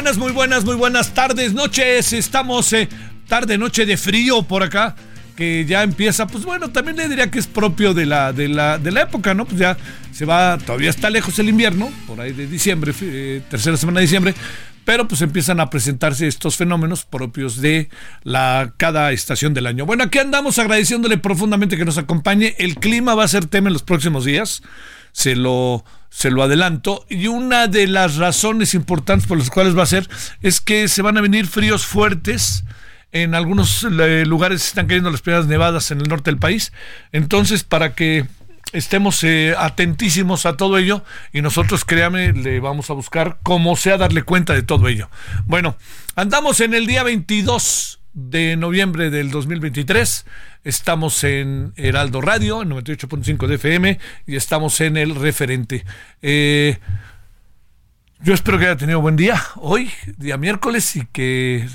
Buenas, muy buenas, muy buenas, tardes, noches. Estamos eh, tarde, noche de frío por acá, que ya empieza, pues bueno, también le diría que es propio de la, de la, de la época, ¿no? Pues ya se va, todavía está lejos el invierno, por ahí de diciembre, eh, tercera semana de diciembre, pero pues empiezan a presentarse estos fenómenos propios de la cada estación del año. Bueno, aquí andamos agradeciéndole profundamente que nos acompañe. El clima va a ser tema en los próximos días. Se lo, se lo adelanto. Y una de las razones importantes por las cuales va a ser es que se van a venir fríos fuertes. En algunos eh, lugares están cayendo las primeras nevadas en el norte del país. Entonces, para que estemos eh, atentísimos a todo ello y nosotros, créame, le vamos a buscar como sea darle cuenta de todo ello. Bueno, andamos en el día 22 de noviembre del 2023. Estamos en Heraldo Radio, 98.5 de FM, y estamos en el referente. Eh, yo espero que haya tenido buen día hoy, día miércoles, y que,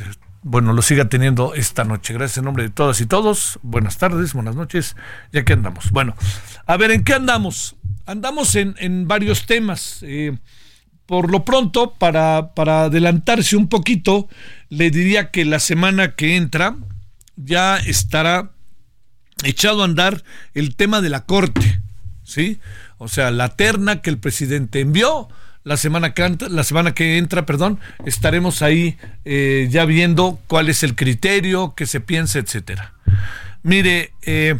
bueno, lo siga teniendo esta noche. Gracias en nombre de todas y todos. Buenas tardes, buenas noches. Ya que andamos. Bueno, a ver, ¿en qué andamos? Andamos en, en varios temas. Eh, por lo pronto, para, para adelantarse un poquito, le diría que la semana que entra ya estará echado a andar el tema de la corte, ¿sí? O sea, la terna que el presidente envió, la semana que, entra, la semana que entra, perdón, estaremos ahí eh, ya viendo cuál es el criterio, qué se piensa, etcétera. Mire, eh,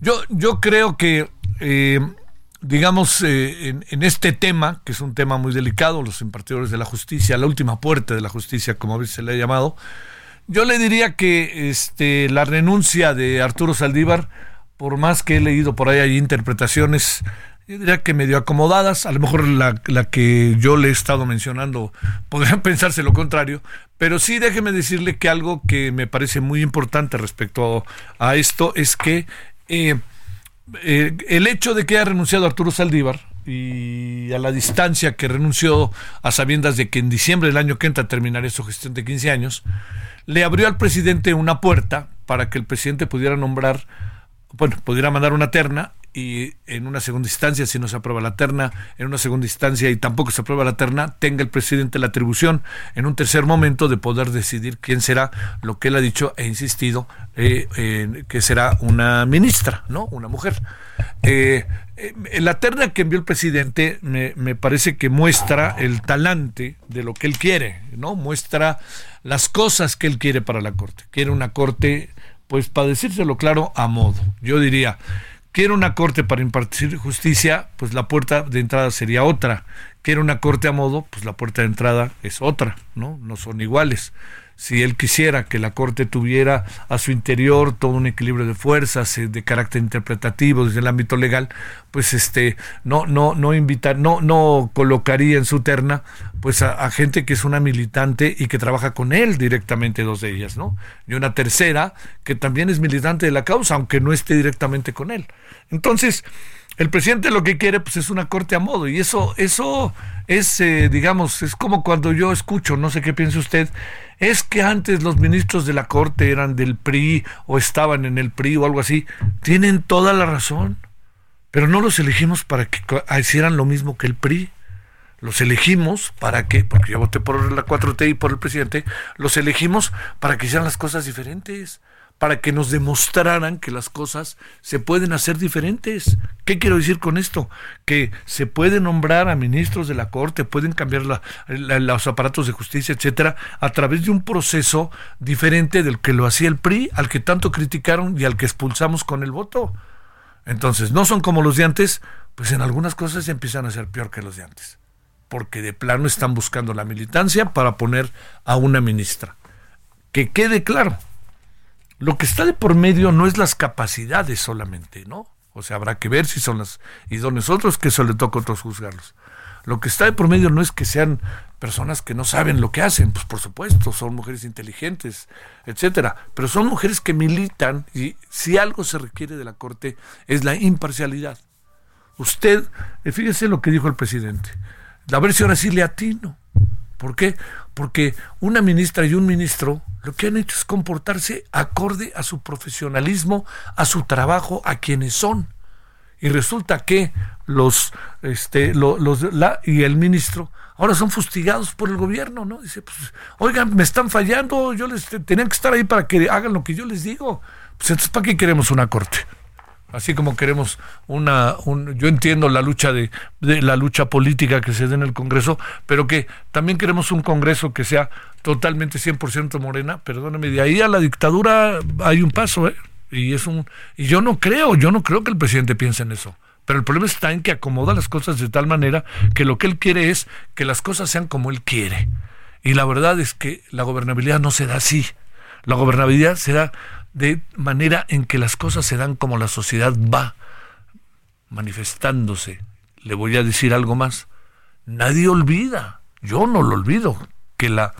yo, yo creo que eh, digamos, eh, en, este tema, que es un tema muy delicado, los impartidores de la justicia, la última puerta de la justicia, como a veces se le ha llamado, yo le diría que este, la renuncia de Arturo Saldívar, por más que he leído por ahí hay interpretaciones, yo diría que medio acomodadas, a lo mejor la, la que yo le he estado mencionando podrían pensarse lo contrario, pero sí déjeme decirle que algo que me parece muy importante respecto a esto es que eh, eh, el hecho de que haya renunciado Arturo Saldívar y a la distancia que renunció a sabiendas de que en diciembre del año que entra terminaría su gestión de 15 años, le abrió al presidente una puerta para que el presidente pudiera nombrar, bueno, pudiera mandar una terna y en una segunda instancia, si no se aprueba la terna, en una segunda instancia y tampoco se aprueba la terna, tenga el presidente la atribución en un tercer momento de poder decidir quién será lo que él ha dicho e insistido eh, que será una ministra, ¿no? Una mujer. Eh, eh, la terna que envió el presidente me, me parece que muestra el talante de lo que él quiere, ¿no? Muestra las cosas que él quiere para la corte. Quiere una corte, pues para decírselo claro, a modo. Yo diría, Quiere una corte para impartir justicia, pues la puerta de entrada sería otra. Quiere una corte a modo, pues la puerta de entrada es otra, ¿no? No son iguales si él quisiera que la Corte tuviera a su interior todo un equilibrio de fuerzas eh, de carácter interpretativo desde el ámbito legal, pues este no no no invitar no no colocaría en su terna pues a, gente que es una militante y que trabaja con él directamente dos de ellas, ¿no? Y una tercera que también es militante de la causa aunque no esté directamente con él. Entonces, el presidente lo que quiere pues es una corte a modo y eso eso es eh, digamos es como cuando yo escucho no sé qué piensa usted es que antes los ministros de la corte eran del PRI o estaban en el PRI o algo así tienen toda la razón pero no los elegimos para que hicieran lo mismo que el PRI los elegimos para que, porque yo voté por la 4T y por el presidente, los elegimos para que hicieran las cosas diferentes para que nos demostraran que las cosas se pueden hacer diferentes. ¿Qué quiero decir con esto? Que se puede nombrar a ministros de la Corte, pueden cambiar los aparatos de justicia, etcétera, a través de un proceso diferente del que lo hacía el PRI, al que tanto criticaron y al que expulsamos con el voto. Entonces, no son como los de antes, pues en algunas cosas empiezan a ser peor que los de antes, porque de plano están buscando la militancia para poner a una ministra. Que quede claro, lo que está de por medio no es las capacidades solamente, ¿no? O sea, habrá que ver si son las idóneas otros, que eso le toca a otros juzgarlos. Lo que está de por medio no es que sean personas que no saben lo que hacen, pues por supuesto, son mujeres inteligentes, etcétera, pero son mujeres que militan y si algo se requiere de la Corte es la imparcialidad. Usted, eh, fíjese lo que dijo el presidente, a ver si ahora sí le atino. ¿Por qué? Porque una ministra y un ministro lo que han hecho es comportarse acorde a su profesionalismo, a su trabajo, a quienes son. Y resulta que los, este, los, la, y el ministro ahora son fustigados por el gobierno, ¿no? Dice, pues, oigan, me están fallando, yo les tenían que estar ahí para que hagan lo que yo les digo. Pues entonces, ¿para qué queremos una corte? Así como queremos una yo entiendo la lucha de, la lucha política que se da en el Congreso, pero que también queremos un Congreso que sea totalmente 100% morena, perdóneme, de ahí a la dictadura hay un paso, ¿eh? Y es un y yo no creo, yo no creo que el presidente piense en eso. Pero el problema está en que acomoda las cosas de tal manera que lo que él quiere es que las cosas sean como él quiere. Y la verdad es que la gobernabilidad no se da así. La gobernabilidad se da de manera en que las cosas se dan como la sociedad va manifestándose. Le voy a decir algo más. Nadie olvida, yo no lo olvido, que la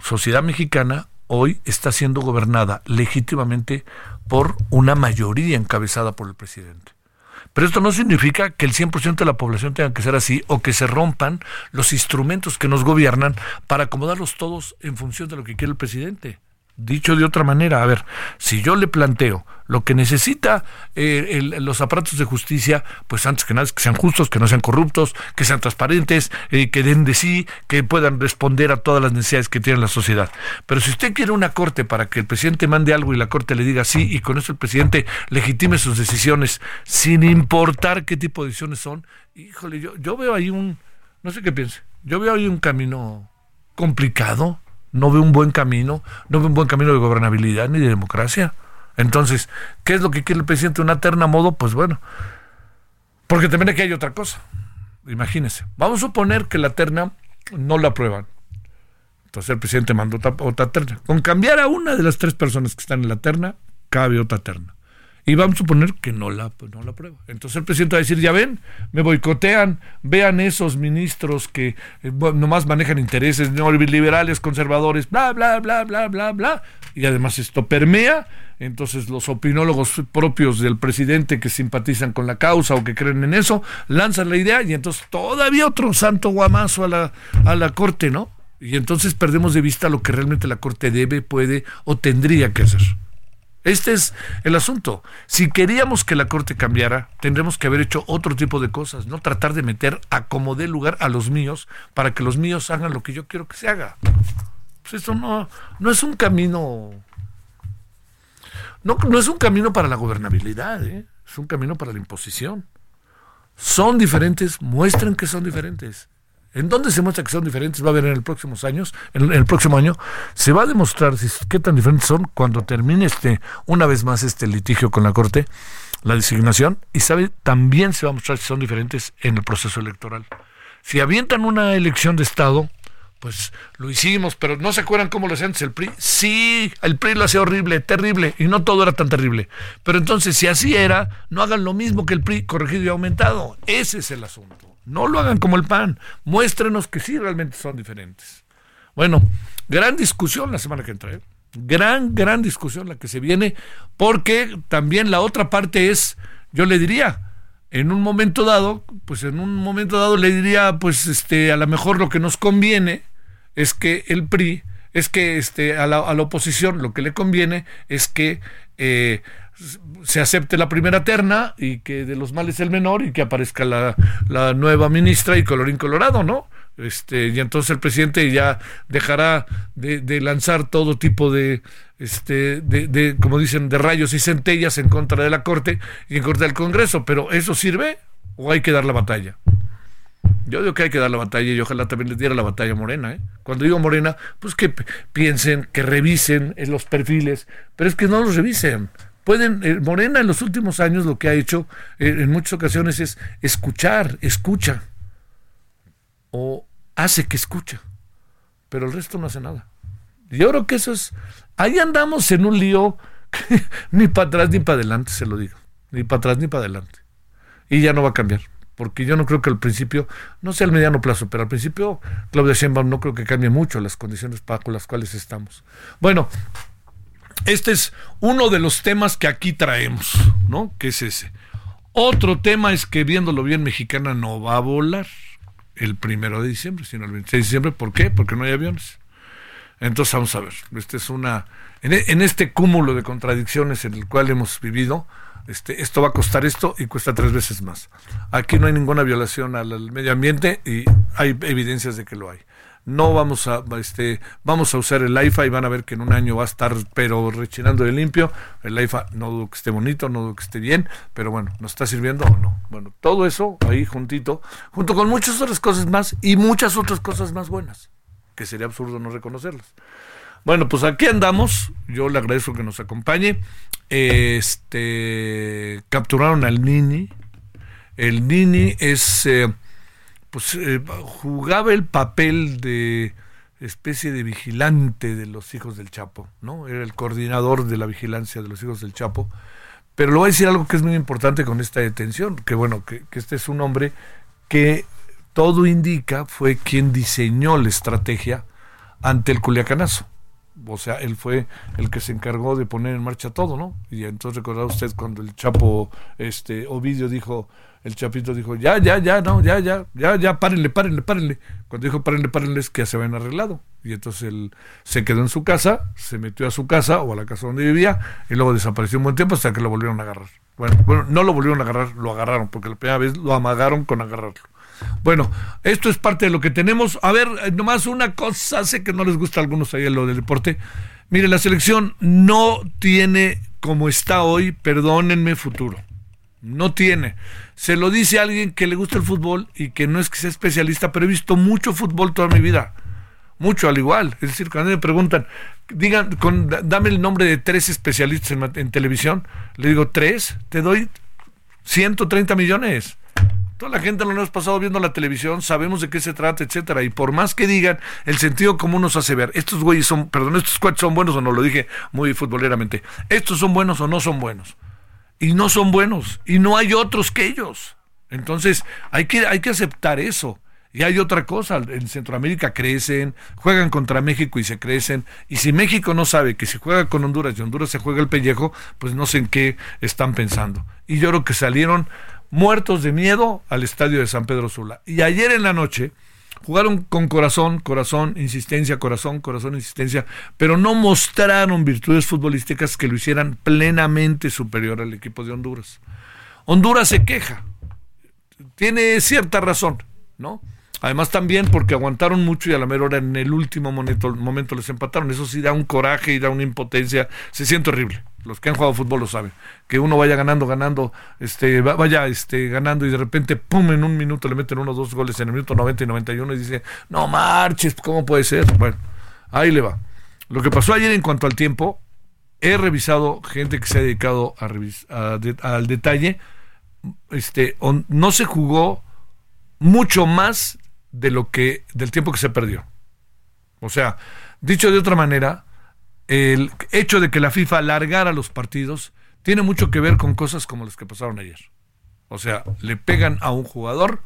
sociedad mexicana hoy está siendo gobernada legítimamente por una mayoría encabezada por el presidente. Pero esto no significa que el 100% de la población tenga que ser así o que se rompan los instrumentos que nos gobiernan para acomodarlos todos en función de lo que quiere el presidente. Dicho de otra manera, a ver, si yo le planteo lo que necesita eh, los aparatos de justicia, pues antes que nada es que sean justos, que no sean corruptos, que sean transparentes, eh, que den de sí, que puedan responder a todas las necesidades que tiene la sociedad. Pero si usted quiere una corte para que el presidente mande algo y la corte le diga sí y con eso el presidente legitime sus decisiones sin importar qué tipo de decisiones son, híjole, yo, yo veo ahí un, no sé qué piense, yo veo ahí un camino complicado no ve un buen camino, no ve un buen camino de gobernabilidad ni de democracia. Entonces, ¿qué es lo que quiere el presidente? ¿Una terna modo? Pues bueno, Porque también aquí hay otra cosa. Imagínense. Vamos a suponer que la terna no la aprueban. Entonces el presidente mandó otra, otra terna. Con cambiar a una de las tres personas que están en la terna, cabe otra terna. Y vamos a suponer que no la, no la aprueba. Entonces el presidente va a decir, ya ven, me boicotean, vean esos ministros que eh, nomás manejan intereses neoliberales, conservadores, bla, bla, bla, bla, bla, bla. Y además esto permea, entonces los opinólogos propios del presidente que simpatizan con la causa o que creen en eso, lanzan la idea y entonces todavía otro santo guamazo a la, a la corte, ¿no? Y entonces perdemos de vista lo que realmente la corte debe, puede o tendría que hacer. Este es el asunto. Si queríamos que la Corte cambiara, tendremos que haber hecho otro tipo de cosas, no tratar de meter a como dé lugar a los míos para que los míos hagan lo que yo quiero que se haga. Pues eso no, no es un camino. No, no es un camino para la gobernabilidad, ¿eh? es un camino para la imposición. Son diferentes, muestren que son diferentes. ¿En dónde se muestra que son diferentes? Va a haber en el próximos años, en el próximo año, se va a demostrar si, qué tan diferentes son cuando termine este, una vez más este litigio con la Corte, la designación, y sabe, también se va a mostrar si son diferentes en el proceso electoral. Si avientan una elección de Estado, pues lo hicimos, pero ¿no se acuerdan cómo lo hacía antes el PRI? Sí, el PRI lo hacía horrible, terrible, y no todo era tan terrible. Pero entonces, si así era, no hagan lo mismo que el PRI, corregido y aumentado. Ese es el asunto. No lo hagan como el PAN. Muéstrenos que sí realmente son diferentes. Bueno, gran discusión la semana que entra. ¿eh? Gran, gran discusión la que se viene, porque también la otra parte es, yo le diría, en un momento dado, pues en un momento dado le diría, pues este, a lo mejor lo que nos conviene es que el PRI, es que este, a, la, a la oposición lo que le conviene es que eh, se acepte la primera terna y que de los males el menor y que aparezca la, la nueva ministra y colorín colorado, ¿no? Este, y entonces el presidente ya dejará de, lanzar todo tipo de, este, de, de, como dicen, de rayos y centellas en contra de la Corte y en contra del Congreso. Pero ¿eso sirve o hay que dar la batalla? Yo digo que hay que dar la batalla y ojalá también les diera la batalla Morena. ¿eh? Cuando digo Morena, pues que piensen, que revisen los perfiles, pero es que no los revisen pueden, eh, Morena en los últimos años lo que ha hecho eh, en muchas ocasiones es escuchar, escucha, o hace que escucha, pero el resto no hace nada. Yo creo que eso es, ahí andamos en un lío ni para atrás ni para adelante, se lo digo, ni para atrás ni para adelante. Y ya no va a cambiar, porque yo no creo que al principio, no sea al mediano plazo, pero al principio Claudia Sheinbaum no creo que cambie mucho las condiciones con las cuales estamos. Bueno, este es uno de los temas que aquí traemos, ¿no? Que es ese. Otro tema es que viéndolo bien, Mexicana no va a volar el primero de diciembre, sino el 26 de diciembre. ¿Por qué? Porque no hay aviones. Entonces vamos a ver. Este es una. En, este cúmulo de contradicciones en el cual hemos vivido, este, esto va a costar esto y cuesta tres veces más. Aquí no hay ninguna violación al medio ambiente y hay evidencias de que lo hay no vamos a este vamos a usar el IFA y van a ver que en un año va a estar pero rechinando de limpio. El IFA no dudo que esté bonito no dudo que esté bien pero bueno nos está sirviendo o no bueno todo eso ahí juntito junto con muchas otras cosas más y muchas otras cosas más buenas que sería absurdo no reconocerlas. Bueno pues aquí andamos. Yo le agradezco que nos acompañe. Este capturaron al Nini. El Nini es eh, pues eh, jugaba el papel de especie de vigilante de los hijos del Chapo, ¿no? Era el coordinador de la vigilancia de los hijos del Chapo. Pero le voy a decir algo que es muy importante con esta detención, que bueno, que, este es un hombre que todo indica fue quien diseñó la estrategia ante el Culiacanazo. O sea, él fue el que se encargó de poner en marcha todo, ¿no? Y entonces recordaba usted cuando el Chapo, este, Ovidio dijo, el Chapito dijo, ya, ya, ya, no, ya, ya, ya, ya, párenle, párenle, párenle. Cuando dijo párenle, párenle es que ya se habían arreglado. Y entonces él se quedó en su casa, se metió a su casa o a la casa donde vivía y luego desapareció un buen tiempo hasta que lo volvieron a agarrar. Bueno, bueno, no lo volvieron a agarrar, lo agarraron, porque la primera vez lo amagaron con agarrarlo. Bueno, esto es parte de lo que tenemos. A ver, eh, nomás una cosa, sé que no les gusta a algunos ahí lo del deporte. Mire, la selección no tiene, como está hoy, perdónenme, futuro. No tiene. Se lo dice a alguien que le gusta el fútbol y que no es que sea especialista, pero he visto mucho fútbol toda mi vida. Mucho, al igual. Es decir, cuando me preguntan, digan, con, dame el nombre de tres especialistas en, en televisión, le digo, tres, te doy 130 millones. Toda la gente lo hemos pasado viendo la televisión, sabemos de qué se trata, etcétera. Y por más que digan, el sentido común nos hace ver, estos güeyes son, perdón, estos cuates son buenos o no, lo dije muy futboleramente, estos son buenos o no son buenos. Y no son buenos. Y no hay otros que ellos. Entonces, hay que, hay que aceptar eso. Y hay otra cosa, en Centroamérica crecen, juegan contra México y se crecen. Y si México no sabe que si juega con Honduras y Honduras se juega el pellejo, pues no sé en qué están pensando. Y yo creo que salieron muertos de miedo al estadio de San Pedro Sula. Y ayer en la noche jugaron con corazón, corazón, insistencia, corazón, corazón, insistencia, pero no mostraron virtudes futbolísticas que lo hicieran plenamente superior al equipo de Honduras. Honduras se queja, tiene cierta razón, ¿no? Además también porque aguantaron mucho y a la mera hora en el último momento, momento les empataron. Eso sí da un coraje y da una impotencia. Se siente horrible. Los que han jugado fútbol lo saben. Que uno vaya ganando, ganando, este, vaya este, ganando y de repente, pum, en un minuto le meten unos dos goles en el minuto 90 y 91 y dice, no marches, ¿cómo puede ser? Bueno, ahí le va. Lo que pasó ayer en cuanto al tiempo, he revisado gente que se ha dedicado a, al detalle. Este, no se jugó mucho más de lo que del tiempo que se perdió. O sea, dicho de otra manera, el hecho de que la FIFA alargara los partidos tiene mucho que ver con cosas como las que pasaron ayer. O sea, le pegan a un jugador,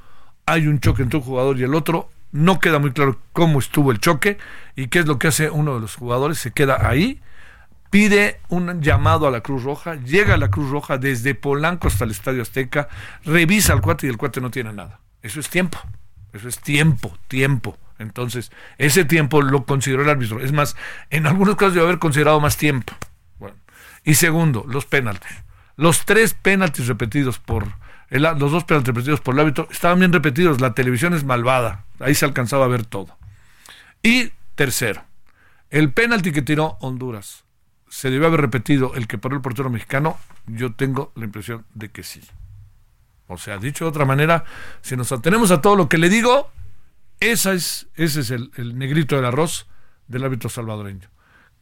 hay un choque entre un jugador y el otro, no queda muy claro cómo estuvo el choque y qué es lo que hace uno de los jugadores, se queda ahí, pide un llamado a la Cruz Roja, llega a la Cruz Roja desde Polanco hasta el Estadio Azteca, revisa al cuate y el cuate no tiene nada. Eso es tiempo. Eso es tiempo, tiempo. Entonces, ese tiempo lo consideró el árbitro. Es más, en algunos casos debe haber considerado más tiempo. Bueno. Y segundo, los penaltis. Los tres penaltis repetidos por el, los dos penaltis repetidos por el árbitro estaban bien repetidos. La televisión es malvada. Ahí se alcanzaba a ver todo. Y tercero, el penalti que tiró Honduras. ¿Se debió haber repetido el que paró el portero mexicano? Yo tengo la impresión de que sí. O sea, dicho de otra manera, si nos atenemos a todo lo que le digo, esa es, ese es el, negrito del arroz del árbitro salvadoreño.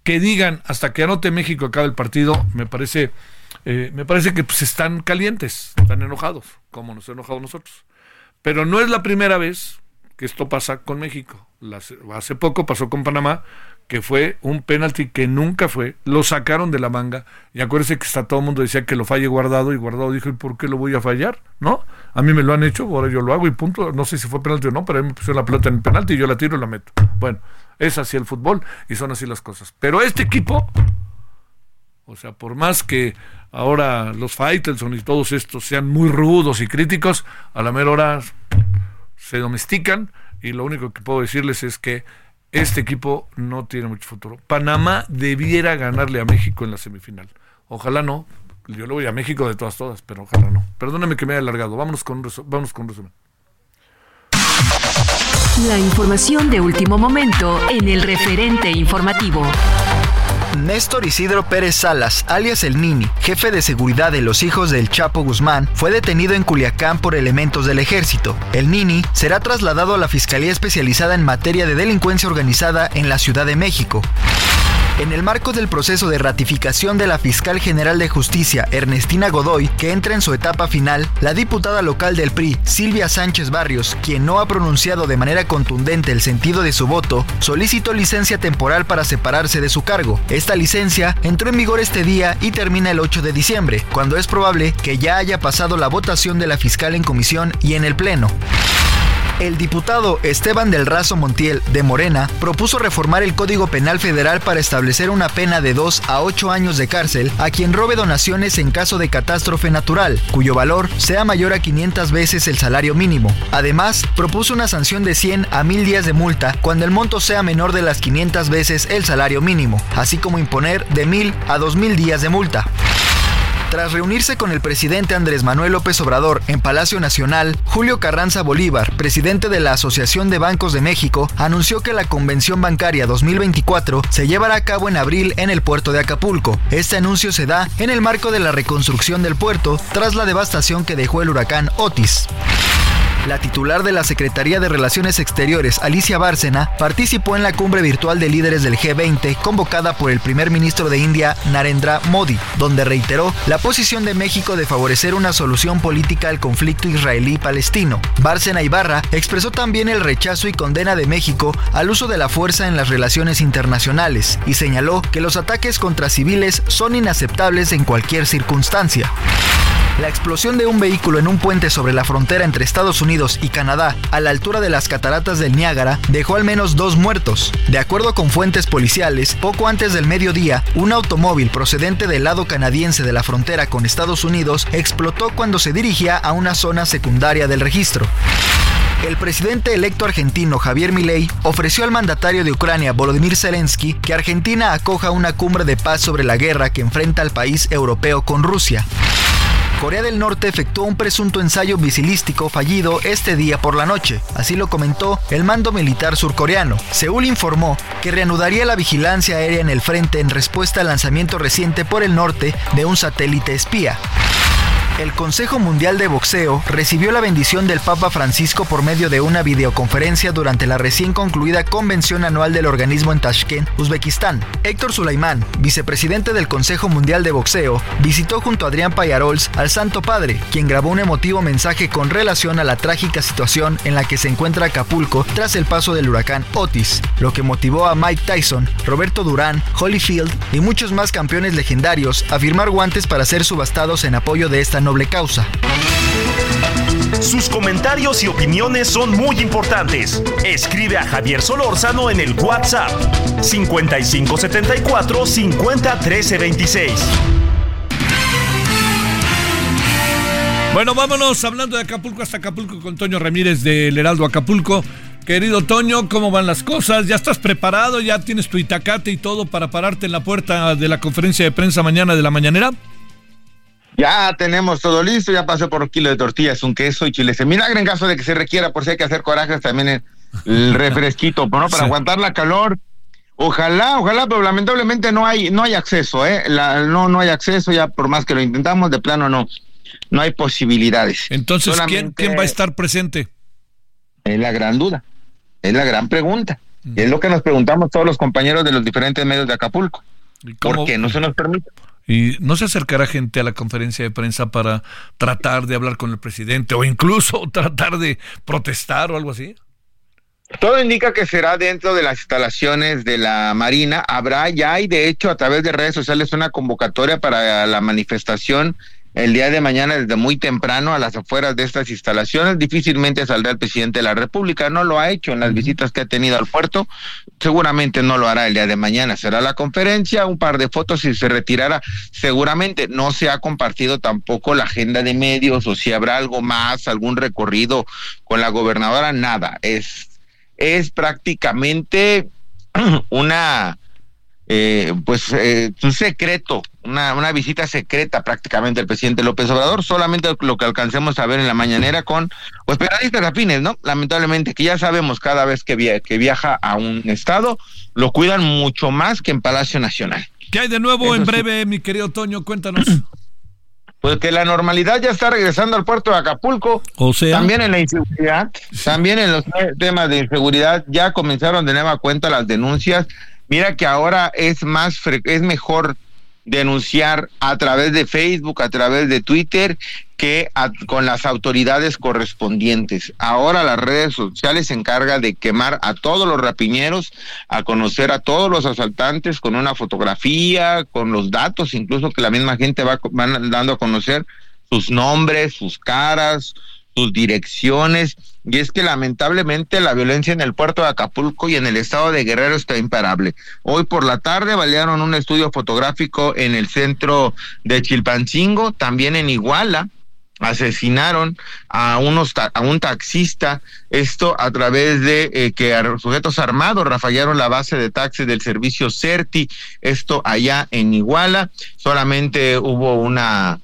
Que digan hasta que anote México acabe el partido, me parece, eh, me parece que pues, están calientes, están enojados, como nos enojado nosotros. Pero no es la primera vez que esto pasa con México. hace poco pasó con Panamá, que fue un penalti que nunca fue, lo sacaron de la manga, y acuérdense que está todo el mundo decía que lo falle guardado, y guardado dijo, ¿y por qué lo voy a fallar? ¿No? A mí me lo han hecho, ahora yo lo hago y punto, no sé si fue penalti o no, pero a mí me pusieron la pelota en el penalti y yo la tiro y la meto. Bueno, es así el fútbol y son así las cosas. Pero este equipo, o sea, por más que ahora los Faitelson y todos estos sean muy rudos y críticos, a la mera hora se domestican y lo único que puedo decirles es que este equipo no tiene mucho futuro. Panamá debiera ganarle a México en la semifinal. Ojalá no. Yo le voy a México de todas, todas, pero ojalá no. Perdóname que me haya alargado. Vámonos con, vamos con resumen. La información de último momento en el referente informativo. Néstor Isidro Pérez Salas, alias El Nini, jefe de seguridad de los hijos del Chapo Guzmán, fue detenido en Culiacán por elementos del ejército. El Nini será trasladado a la Fiscalía Especializada en Materia de Delincuencia Organizada en la Ciudad de México. En el marco del proceso de ratificación de la fiscal general de justicia, Ernestina Godoy, que entra en su etapa final, la diputada local del PRI, Silvia Sánchez Barrios, quien no ha pronunciado de manera contundente el sentido de su voto, solicitó licencia temporal para separarse de su cargo. Esta licencia entró en vigor este día y termina el 8 de diciembre, cuando es probable que ya haya pasado la votación de la fiscal en comisión y en el Pleno. El diputado Esteban del Razo Montiel, de Morena, propuso reformar el Código Penal Federal para establecer una pena de 2 a 8 años de cárcel a quien robe donaciones en caso de catástrofe natural, cuyo valor sea mayor a 500 veces el salario mínimo. Además, propuso una sanción de 100 a 1000 días de multa cuando el monto sea menor de las 500 veces el salario mínimo, así como imponer de 1000 a 2000 días de multa. Tras reunirse con el presidente Andrés Manuel López Obrador en Palacio Nacional, Julio Carranza Bolívar, presidente de la Asociación de Bancos de México, anunció que la Convención Bancaria 2024 se llevará a cabo en abril en el puerto de Acapulco. Este anuncio se da en el marco de la reconstrucción del puerto tras la devastación que dejó el huracán Otis. La titular de la Secretaría de Relaciones Exteriores, Alicia Bárcena, participó en la cumbre virtual de líderes del G20 convocada por el primer ministro de India, Narendra Modi, donde reiteró la posición de México de favorecer una solución política al conflicto israelí-palestino. Bárcena Ibarra expresó también el rechazo y condena de México al uso de la fuerza en las relaciones internacionales y señaló que los ataques contra civiles son inaceptables en cualquier circunstancia. La explosión de un vehículo en un puente sobre la frontera entre Estados Unidos y Canadá, a la altura de las cataratas del Niágara, dejó al menos dos muertos. De acuerdo con fuentes policiales, poco antes del mediodía, un automóvil procedente del lado canadiense de la frontera con Estados Unidos explotó cuando se dirigía a una zona secundaria del registro. El presidente electo argentino Javier Milei ofreció al mandatario de Ucrania Volodymyr Zelensky que Argentina acoja una cumbre de paz sobre la guerra que enfrenta al país europeo con Rusia. Corea del Norte efectuó un presunto ensayo misilístico fallido este día por la noche, así lo comentó el mando militar surcoreano. Seúl informó que reanudaría la vigilancia aérea en el frente en respuesta al lanzamiento reciente por el norte de un satélite espía. El Consejo Mundial de Boxeo recibió la bendición del Papa Francisco por medio de una videoconferencia durante la recién concluida convención anual del organismo en Tashkent, Uzbekistán. Héctor Sulaimán, vicepresidente del Consejo Mundial de Boxeo, visitó junto a Adrián Payarols al Santo Padre, quien grabó un emotivo mensaje con relación a la trágica situación en la que se encuentra Acapulco tras el paso del huracán Otis, lo que motivó a Mike Tyson, Roberto Durán, Holyfield y muchos más campeones legendarios a firmar guantes para ser subastados en apoyo de esta noble causa. Sus comentarios y opiniones son muy importantes. Escribe a Javier Solórzano en el WhatsApp 5574 501326. Bueno, vámonos hablando de Acapulco hasta Acapulco con Toño Ramírez del Heraldo Acapulco. Querido Toño, ¿cómo van las cosas? ¿Ya estás preparado? ¿Ya tienes tu itacate y todo para pararte en la puerta de la conferencia de prensa mañana de la mañanera? Ya tenemos todo listo, ya pasé por un kilo de tortillas, un queso y chiles en vinagre en caso de que se requiera, por si hay que hacer corajes, también el, refresquito, ¿no? Para aguantar la calor. Ojalá, ojalá, pero lamentablemente no hay, no hay acceso, ¿eh? no, no hay acceso, ya por más que lo intentamos, de plano no, no hay posibilidades. Entonces, ¿quién, ¿quién va a estar presente? Es la gran duda, es la gran pregunta. Y es lo que nos preguntamos todos los compañeros de los diferentes medios de Acapulco. ¿Por qué no se nos permite? ¿Y no se acercará gente a la conferencia de prensa para tratar de hablar con el presidente o incluso tratar de protestar o algo así? Todo indica que será dentro de las instalaciones de la Marina. Habrá ya y de hecho a través de redes sociales una convocatoria para la manifestación el día de mañana desde muy temprano a las afueras de estas instalaciones. Difícilmente saldrá el presidente de la República, no lo ha hecho en las visitas que ha tenido al puerto, seguramente no lo hará el día de mañana. Será la conferencia, un par de fotos y se retirará. Seguramente no se ha compartido tampoco la agenda de medios o si habrá algo más, algún recorrido con la gobernadora, nada. Es, es prácticamente una eh, pues eh, un secreto, una, una visita secreta prácticamente del presidente López Obrador, solamente lo que alcancemos a ver en la mañanera con pues periodistas afines, ¿no? Lamentablemente, que ya sabemos cada vez que, que viaja a un estado, lo cuidan mucho más que en Palacio Nacional. ¿Qué hay de nuevo en breve, mi querido Toño? Cuéntanos. Pues que la normalidad ya está regresando al puerto de Acapulco. O sea. También en la inseguridad, también en los temas de inseguridad, ya comenzaron de nueva cuenta las denuncias Mira que ahora es más es mejor denunciar a través de Facebook, a través de Twitter, que con las autoridades correspondientes. Ahora las redes sociales se encargan de quemar a todos los rapiñeros, a conocer a todos los asaltantes con una fotografía, con los datos, incluso que la misma gente va van dando a conocer sus nombres, sus caras, sus direcciones. Y es que lamentablemente la violencia en el puerto de Acapulco y en el estado de Guerrero está imparable. Hoy por la tarde balearon un estudio fotográfico en el centro de Chilpancingo, también en Iguala, asesinaron a unos a un taxista esto a través de eh, que sujetos armados rafallaron la base de taxis del servicio Certi esto allá en Iguala solamente hubo una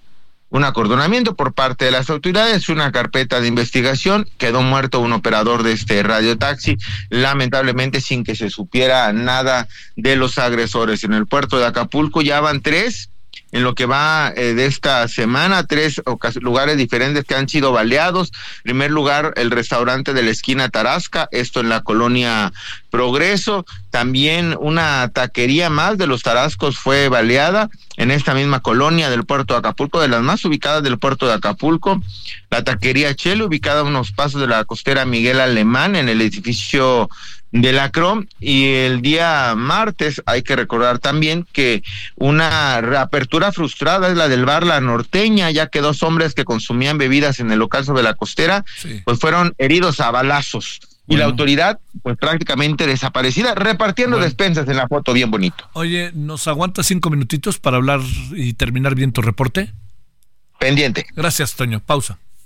un acordonamiento por parte de las autoridades, una carpeta de investigación, quedó muerto un operador de este radio taxi, lamentablemente sin que se supiera nada de los agresores. En el puerto de Acapulco ya van tres en lo que va eh, de esta semana, tres lugares diferentes que han sido baleados. En primer lugar, el restaurante de la esquina Tarasca, esto en la colonia Progreso. También una taquería más de los Tarascos fue baleada en esta misma colonia del puerto de Acapulco, de las más ubicadas del puerto de Acapulco. La taquería Chelo, ubicada a unos pasos de la costera Miguel Alemán, en el edificio de la CROM y el día martes hay que recordar también que una reapertura frustrada es la del bar La Norteña, ya que dos hombres que consumían bebidas en el local sobre la costera, pues fueron heridos a balazos. Y la autoridad, pues prácticamente desaparecida, repartiendo despensas en la foto, bien bonito. Oye, ¿nos aguanta cinco minutitos para hablar y terminar bien tu reporte? Pendiente. Gracias, Toño. Pausa.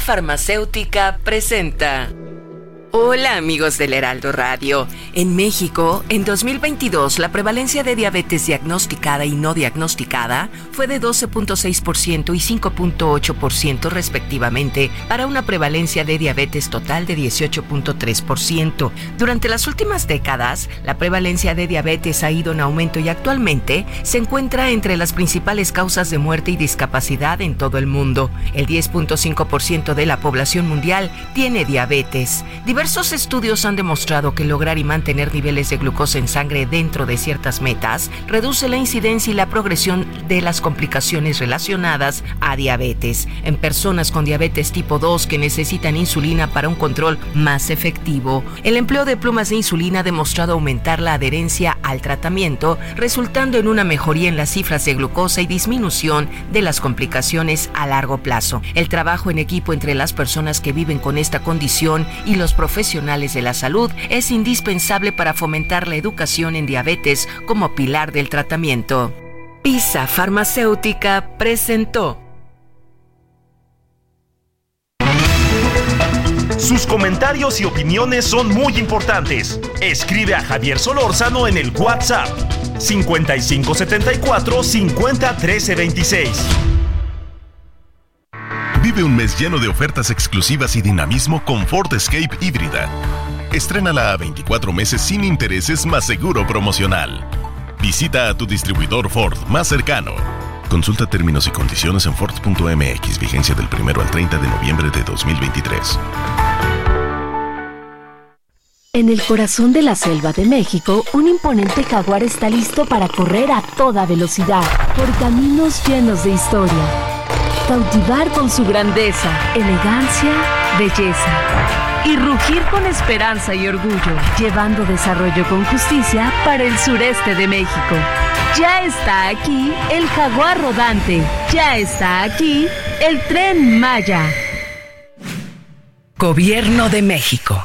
Farmacéutica presenta Hola amigos del Heraldo Radio. En México, en 2022, la prevalencia de diabetes diagnosticada y no diagnosticada fue de 12.6% y 5.8% respectivamente, para una prevalencia de diabetes total de 18.3%. Durante las últimas décadas, la prevalencia de diabetes ha ido en aumento y actualmente se encuentra entre las principales causas de muerte y discapacidad en todo el mundo. El 10.5% de la población mundial tiene diabetes. Diversos estudios han demostrado que lograr y mantener niveles de glucosa en sangre dentro de ciertas metas reduce la incidencia y la progresión de las complicaciones relacionadas a diabetes. En personas con diabetes tipo 2 que necesitan insulina para un control más efectivo, el empleo de plumas de insulina ha demostrado aumentar la adherencia al tratamiento, resultando en una mejoría en las cifras de glucosa y disminución de las complicaciones a largo plazo. El trabajo en equipo entre las personas que viven con esta condición y los profesionales de la salud es indispensable para fomentar la educación en diabetes como pilar del tratamiento. PISA Farmacéutica presentó. Sus comentarios y opiniones son muy importantes. Escribe a Javier Solórzano en el WhatsApp 5574 501326. Vive un mes lleno de ofertas exclusivas y dinamismo con Ford Escape híbrida. Estrénala a 24 meses sin intereses más seguro promocional. Visita a tu distribuidor Ford más cercano. Consulta términos y condiciones en Ford.mx, vigencia del 1 al 30 de noviembre de 2023. En el corazón de la selva de México, un imponente jaguar está listo para correr a toda velocidad por caminos llenos de historia cautivar con su grandeza, elegancia, belleza y rugir con esperanza y orgullo, llevando desarrollo con justicia para el sureste de México. Ya está aquí el jaguar rodante, ya está aquí el tren Maya. Gobierno de México.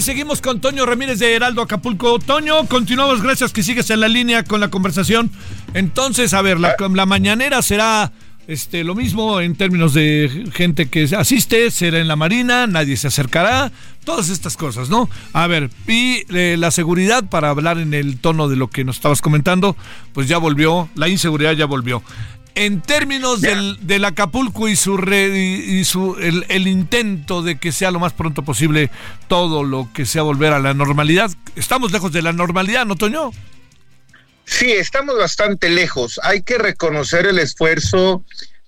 Seguimos con Toño Ramírez de Heraldo Acapulco. Toño, continuamos, gracias que sigues en la línea con la conversación. Entonces, a ver, la, la mañanera será este, lo mismo en términos de gente que asiste, será en la Marina, nadie se acercará, todas estas cosas, ¿no? A ver, y eh, la seguridad, para hablar en el tono de lo que nos estabas comentando, pues ya volvió, la inseguridad ya volvió en términos del, Acapulco y su, y, su el, intento de que sea lo más pronto posible todo lo que sea volver a la normalidad, estamos lejos de la normalidad, ¿no, Toño? Sí, estamos bastante lejos. Hay que reconocer el esfuerzo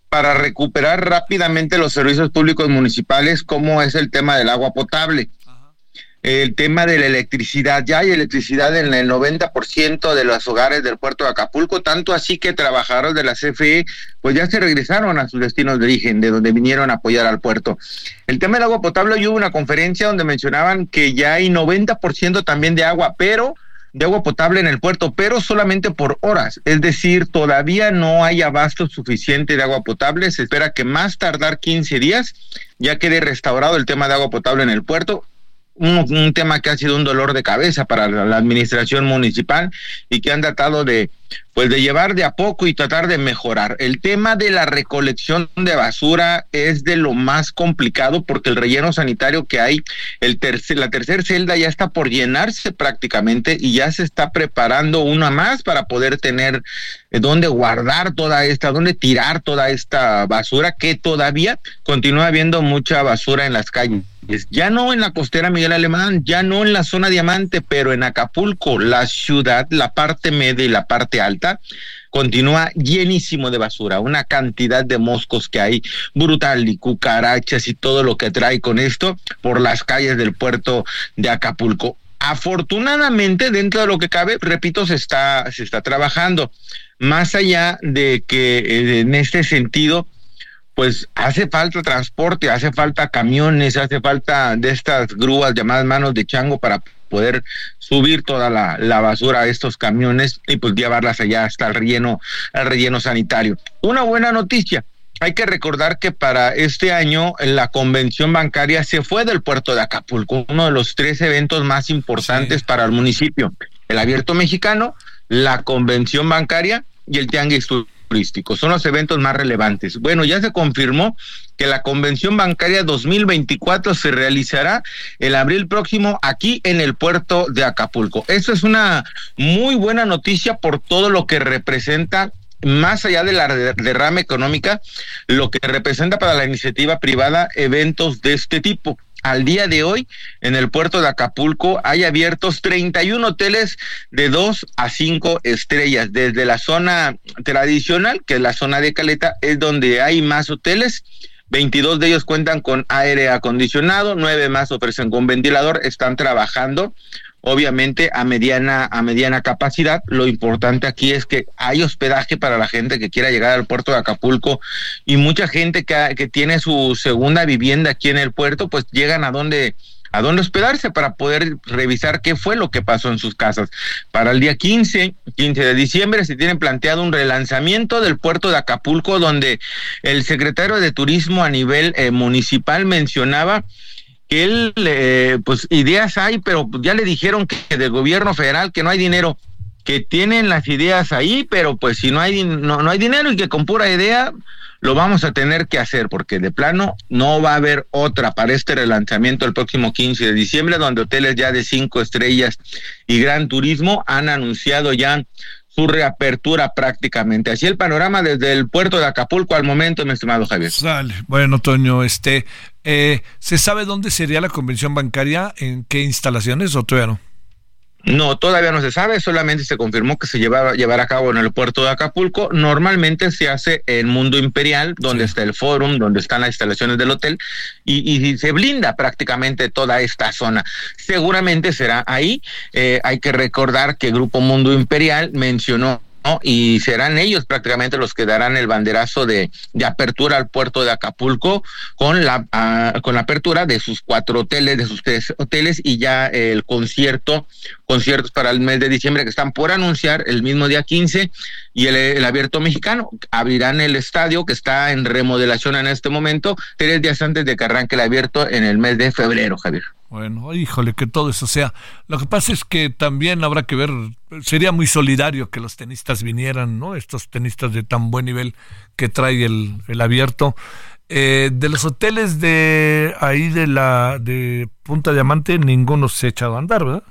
para recuperar rápidamente los servicios públicos municipales, como es el tema del agua potable el tema de la electricidad. Ya hay electricidad en el 90% de los hogares del puerto de Acapulco, tanto así que trabajadores de la CFE pues ya se regresaron a sus destinos de origen, de donde vinieron a apoyar al puerto. El tema del agua potable, hoy hubo una conferencia donde mencionaban que ya hay 90% también de agua, pero de agua potable en el puerto, pero solamente por horas. Es decir, todavía no hay abasto suficiente de agua potable. Se espera que más tardar 15 días ya quede restaurado el tema de agua potable en el puerto un, tema que ha sido un dolor de cabeza para la, administración municipal y que han tratado de pues de llevar de a poco y tratar de mejorar. El tema de la recolección de basura es de lo más complicado porque el relleno sanitario que hay, el tercer, la tercera celda ya está por llenarse prácticamente y ya se está preparando una más para poder tener eh, dónde guardar toda esta, dónde tirar toda esta basura que todavía continúa habiendo mucha basura en las calles. Ya no en la costera Miguel Alemán, ya no en la zona diamante, pero en Acapulco, la ciudad, la parte media y la parte alta, continúa llenísimo de basura, una cantidad de moscos que hay brutal y cucarachas y todo lo que trae con esto por las calles del puerto de Acapulco. Afortunadamente, dentro de lo que cabe, repito, se está, se está trabajando. Más allá de que eh, en este sentido, pues hace falta transporte, hace falta camiones, hace falta de estas grúas llamadas manos de chango para poder subir toda la, basura a estos camiones y pues llevarlas allá hasta el relleno, al relleno sanitario. Una buena noticia. Hay que recordar que para este año la convención bancaria se fue del puerto de Acapulco, uno de los tres eventos más importantes para el municipio. El abierto mexicano, la convención bancaria y el tianguis turístico. Son los eventos más relevantes. Bueno, ya se confirmó que la convención bancaria 2024 se realizará el abril próximo aquí en el puerto de Acapulco. Eso es una muy buena noticia por todo lo que representa más allá de la derrama económica, lo que representa para la iniciativa privada eventos de este tipo al día de hoy en el puerto de Acapulco hay abiertos 31 hoteles de 2 a 5 estrellas. Desde la zona tradicional, que es la zona de Caleta, es donde hay más hoteles. 22 de ellos cuentan con aire acondicionado, 9 más ofrecen con ventilador, están trabajando obviamente a mediana a mediana capacidad. Lo importante aquí es que hay hospedaje para la gente que quiera llegar al puerto de Acapulco y mucha gente que, que tiene su segunda vivienda aquí en el puerto, pues llegan a donde a dónde hospedarse para poder revisar qué fue lo que pasó en sus casas. Para el día 15, 15 de diciembre, se tiene planteado un relanzamiento del puerto de Acapulco, donde el secretario de Turismo a nivel eh, municipal mencionaba que él, eh, pues ideas hay, pero ya le dijeron que del gobierno federal que no hay dinero, que tienen las ideas ahí, pero pues si no hay, no, no hay dinero y que con pura idea lo vamos a tener que hacer, porque de plano no va a haber otra para este relanzamiento el próximo 15 de diciembre, donde hoteles ya de cinco estrellas y gran turismo han anunciado ya su reapertura prácticamente. Así el panorama desde el puerto de Acapulco al momento, mi estimado Javier. Sale. Bueno, Toño, este, eh, ¿se sabe dónde sería la convención bancaria? ¿En qué instalaciones o todavía no? No, todavía no se sabe, solamente se confirmó que se llevará, llevará a cabo en el puerto de Acapulco. Normalmente se hace en Mundo Imperial, donde está el fórum, donde están las instalaciones del hotel, y, y, se blinda prácticamente toda esta zona. Seguramente será ahí. Eh, hay que recordar que Grupo Mundo Imperial mencionó y serán ellos prácticamente los que darán el banderazo de, de apertura al puerto de Acapulco con la, ah, con la apertura de sus cuatro hoteles, de sus tres hoteles y ya el concierto, conciertos para el mes de diciembre que están por anunciar el mismo día 15 y el abierto mexicano. Abrirán el estadio que está en remodelación en este momento, tres días antes de que arranque el abierto en el mes de febrero, Javier. Bueno, híjole, que todo eso sea. Lo que pasa es que también habrá que ver, sería muy solidario que los tenistas vinieran, ¿no? Estos tenistas de tan buen nivel que trae el, el abierto. Eh, de los hoteles de ahí de la de Punta Diamante, ninguno se ha echado a andar, ¿verdad?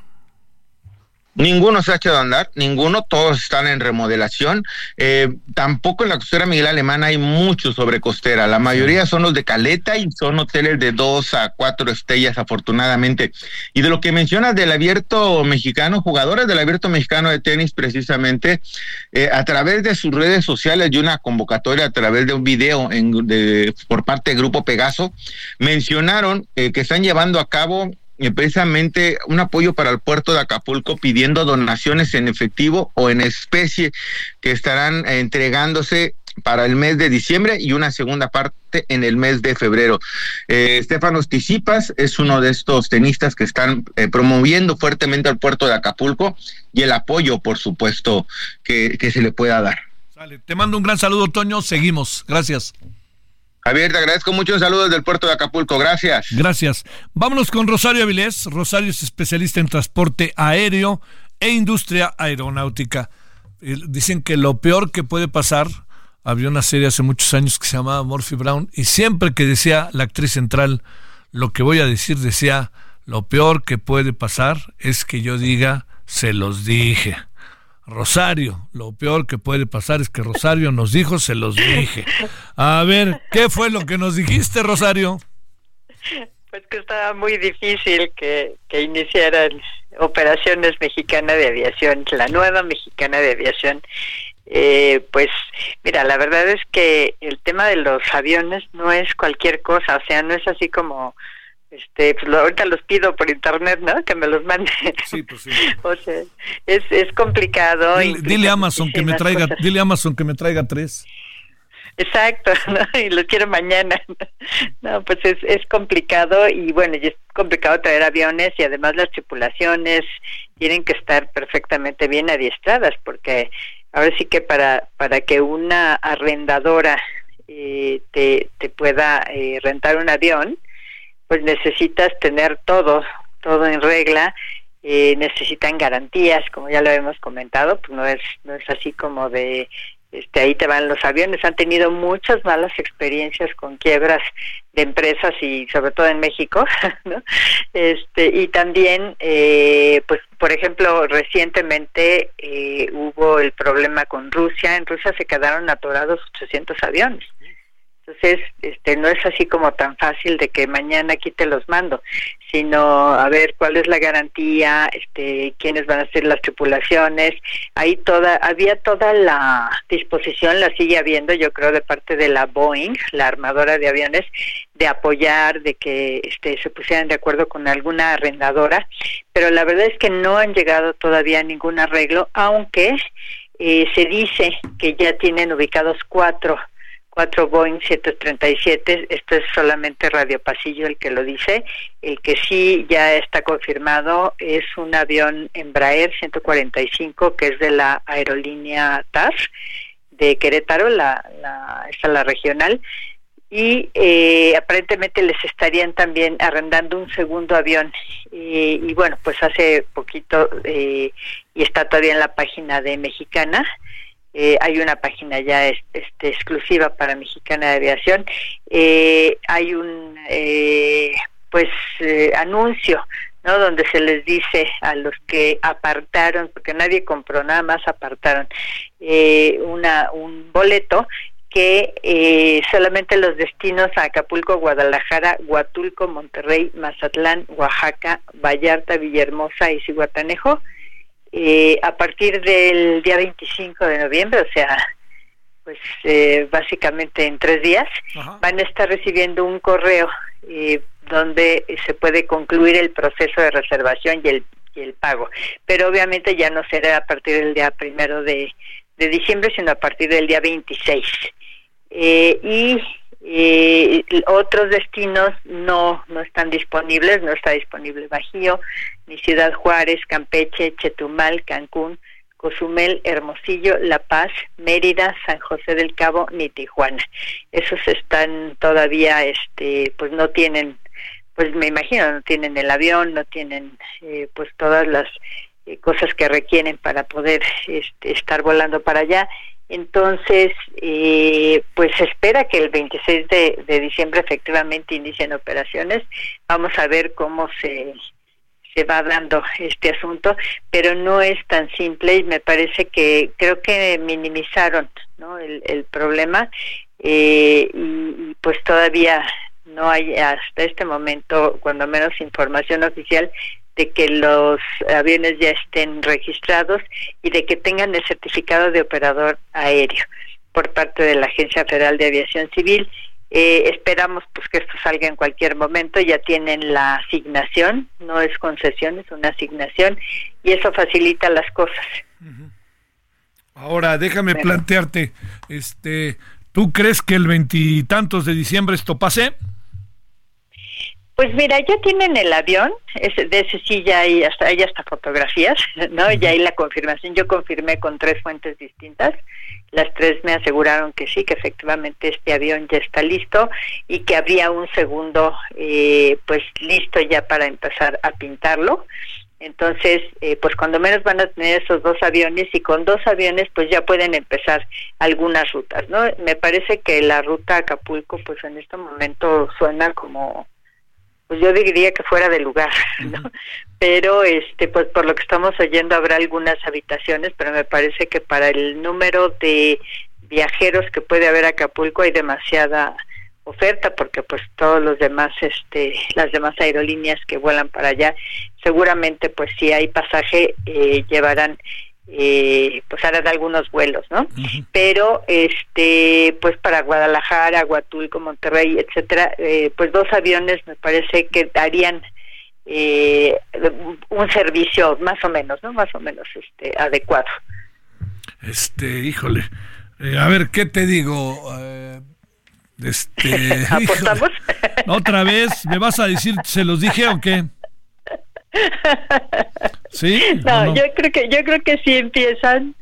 Ninguno se ha echado a andar, ninguno, todos están en remodelación. Eh, tampoco en la costera Miguel Alemán hay mucho sobre costera. La mayoría son los de caleta y son hoteles de dos a cuatro estrellas, afortunadamente. Y de lo que mencionas del abierto mexicano, jugadores del abierto mexicano de tenis, precisamente, eh, a través de sus redes sociales y una convocatoria a través de un video en, de, por parte del Grupo Pegaso, mencionaron eh, que están llevando a cabo precisamente un apoyo para el puerto de Acapulco pidiendo donaciones en efectivo o en especie que estarán entregándose para el mes de diciembre y una segunda parte en el mes de febrero. Eh, Estefanos Tisipas es uno de estos tenistas que están eh, promoviendo fuertemente al puerto de Acapulco y el apoyo, por supuesto, que, que se le pueda dar. Te mando un gran saludo, Toño. Seguimos. Gracias. Javier, te agradezco mucho. Un saludo desde el puerto de Acapulco. Gracias. Gracias. Vámonos con Rosario Avilés. Rosario es especialista en transporte aéreo e industria aeronáutica. Dicen que lo peor que puede pasar, había una serie hace muchos años que se llamaba Murphy Brown, y siempre que decía la actriz central, lo que voy a decir, decía, lo peor que puede pasar es que yo diga, se los dije. Rosario, lo peor que puede pasar es que Rosario nos dijo, se los dije. A ver, ¿qué fue lo que nos dijiste, Rosario? Pues que estaba muy difícil que, que iniciaran operaciones mexicanas de aviación, la nueva mexicana de aviación. Eh, pues mira, la verdad es que el tema de los aviones no es cualquier cosa, o sea, no es así como este pues ahorita los pido por internet no que me los mande sí pues sí. O sea es, es complicado dile, a Amazon que me traiga dile Amazon que me traiga tres. Exacto, ¿no? y los quiero mañana. No, pues es, es complicado y bueno, y es complicado traer aviones y además las tripulaciones tienen que estar perfectamente bien adiestradas porque ahora sí que para, para que una arrendadora eh, te, te pueda eh, rentar un avión, pues necesitas tener todo, todo en regla, eh, necesitan garantías, como ya lo hemos comentado, pues no es, no es así como de este, ahí te van los aviones. Han tenido muchas malas experiencias con quiebras de empresas y sobre todo en México. Este, y también, eh, pues, por ejemplo, recientemente eh, hubo el problema con Rusia. En Rusia se quedaron atorados 800 aviones. Entonces, este, no es así como tan fácil de que mañana aquí te los mando, sino a ver cuál es la garantía, este, quiénes van a ser las tripulaciones. Ahí toda, había toda la disposición, la sigue habiendo, yo creo, de parte de la Boeing, la armadora de aviones, de apoyar, de que este, se pusieran de acuerdo con alguna arrendadora, pero la verdad es que no han llegado todavía a ningún arreglo, aunque eh, se dice que ya tienen ubicados cuatro cuatro Boeing 737, esto es solamente Radio Pasillo el que lo dice, el que sí ya está confirmado es un avión Embraer 145 que es de la aerolínea TAS de Querétaro, la, la, esta la regional, y eh, aparentemente les estarían también arrendando un segundo avión. y bueno, pues hace poquito, eh, y está todavía en la página de Mexicana, eh, hay una página ya este, exclusiva para Mexicana de Aviación. Eh, hay un eh, pues anuncio ¿no? donde se les dice a los que apartaron, porque nadie compró, nada más apartaron una, un boleto que solamente los destinos a Acapulco, Guadalajara, Huatulco, Monterrey, Mazatlán, Oaxaca, Vallarta, Villahermosa y Cihuatanejo eh, a partir del día 25 de noviembre, o sea, pues eh, básicamente en tres días, van a estar recibiendo un correo eh, donde se puede concluir el proceso de reservación y el, y el pago. Pero obviamente ya no será a partir del día primero de, de diciembre, sino a partir del día 26. Eh, y eh, otros destinos no no están disponibles, no está disponible Bajío, ni Ciudad Juárez, Campeche, Chetumal, Cancún, Cozumel, Hermosillo, La Paz, Mérida, San José del Cabo, ni Tijuana. Esos están todavía, este, pues no tienen, pues me imagino, no tienen el avión, no tienen, eh, pues todas las eh, cosas que requieren para poder este, estar volando para allá entonces, eh, pues se espera que el 26 de, diciembre efectivamente inicien operaciones. Vamos a ver cómo se, se va dando este asunto, pero no es tan simple y me parece que creo que minimizaron ¿no? el, problema eh, y, pues todavía no hay hasta este momento, cuando menos información oficial, de que los aviones ya estén registrados y de que tengan el certificado de operador aéreo por parte de la Agencia Federal de Aviación Civil eh, esperamos pues que esto salga en cualquier momento, ya tienen la asignación, no es concesión, es una asignación y eso facilita las cosas. Ahora, déjame plantearte, este, ¿tú crees que el veintitantos de diciembre esto pase? Pues mira, ya tienen el avión, de ese sí ya hay hasta, hay hasta fotografías, ¿no? Ya hay la confirmación, yo confirmé con tres fuentes distintas, las tres me aseguraron que sí, que efectivamente este avión ya está listo y que habría un segundo eh, pues listo ya para empezar a pintarlo. Entonces, eh, pues cuando menos van a tener esos dos aviones y con dos aviones pues ya pueden empezar algunas rutas, ¿no? Me parece que la ruta a Acapulco pues en este momento suena como pues yo diría que fuera de lugar, ¿no? Pero este pues por lo que estamos oyendo habrá algunas habitaciones, pero me parece que para el número de viajeros que puede haber Acapulco hay demasiada oferta porque pues todos los demás este las demás aerolíneas que vuelan para allá seguramente pues si hay pasaje eh, llevarán eh, pues harán algunos vuelos, ¿no? Pero este, pues para Guadalajara, Huatulco, Monterrey, etcétera, eh, pues dos aviones me parece que darían eh, un servicio más o menos, ¿no? Más o menos este adecuado. Este, híjole, eh, a ver qué te digo. este, ¿Apostamos? Otra vez, ¿me vas a decir, se los dije o qué? ¿Sí? No, yo creo que yo creo que sí empiezan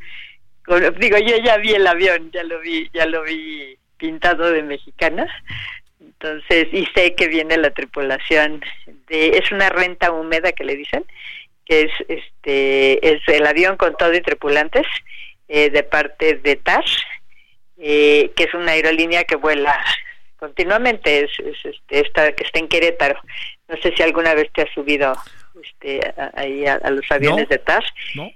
digo, yo ya vi el avión, ya lo vi, ya lo vi pintado de mexicana. Entonces, y sé que viene la tripulación de es una renta húmeda que le dicen, que es este es el avión con todo y tripulantes eh, de parte de TAR, eh, que es una aerolínea que vuela continuamente, es, este, esta, que está en Querétaro. No sé si alguna vez te has subido este, ahí a, los aviones de TAS. No.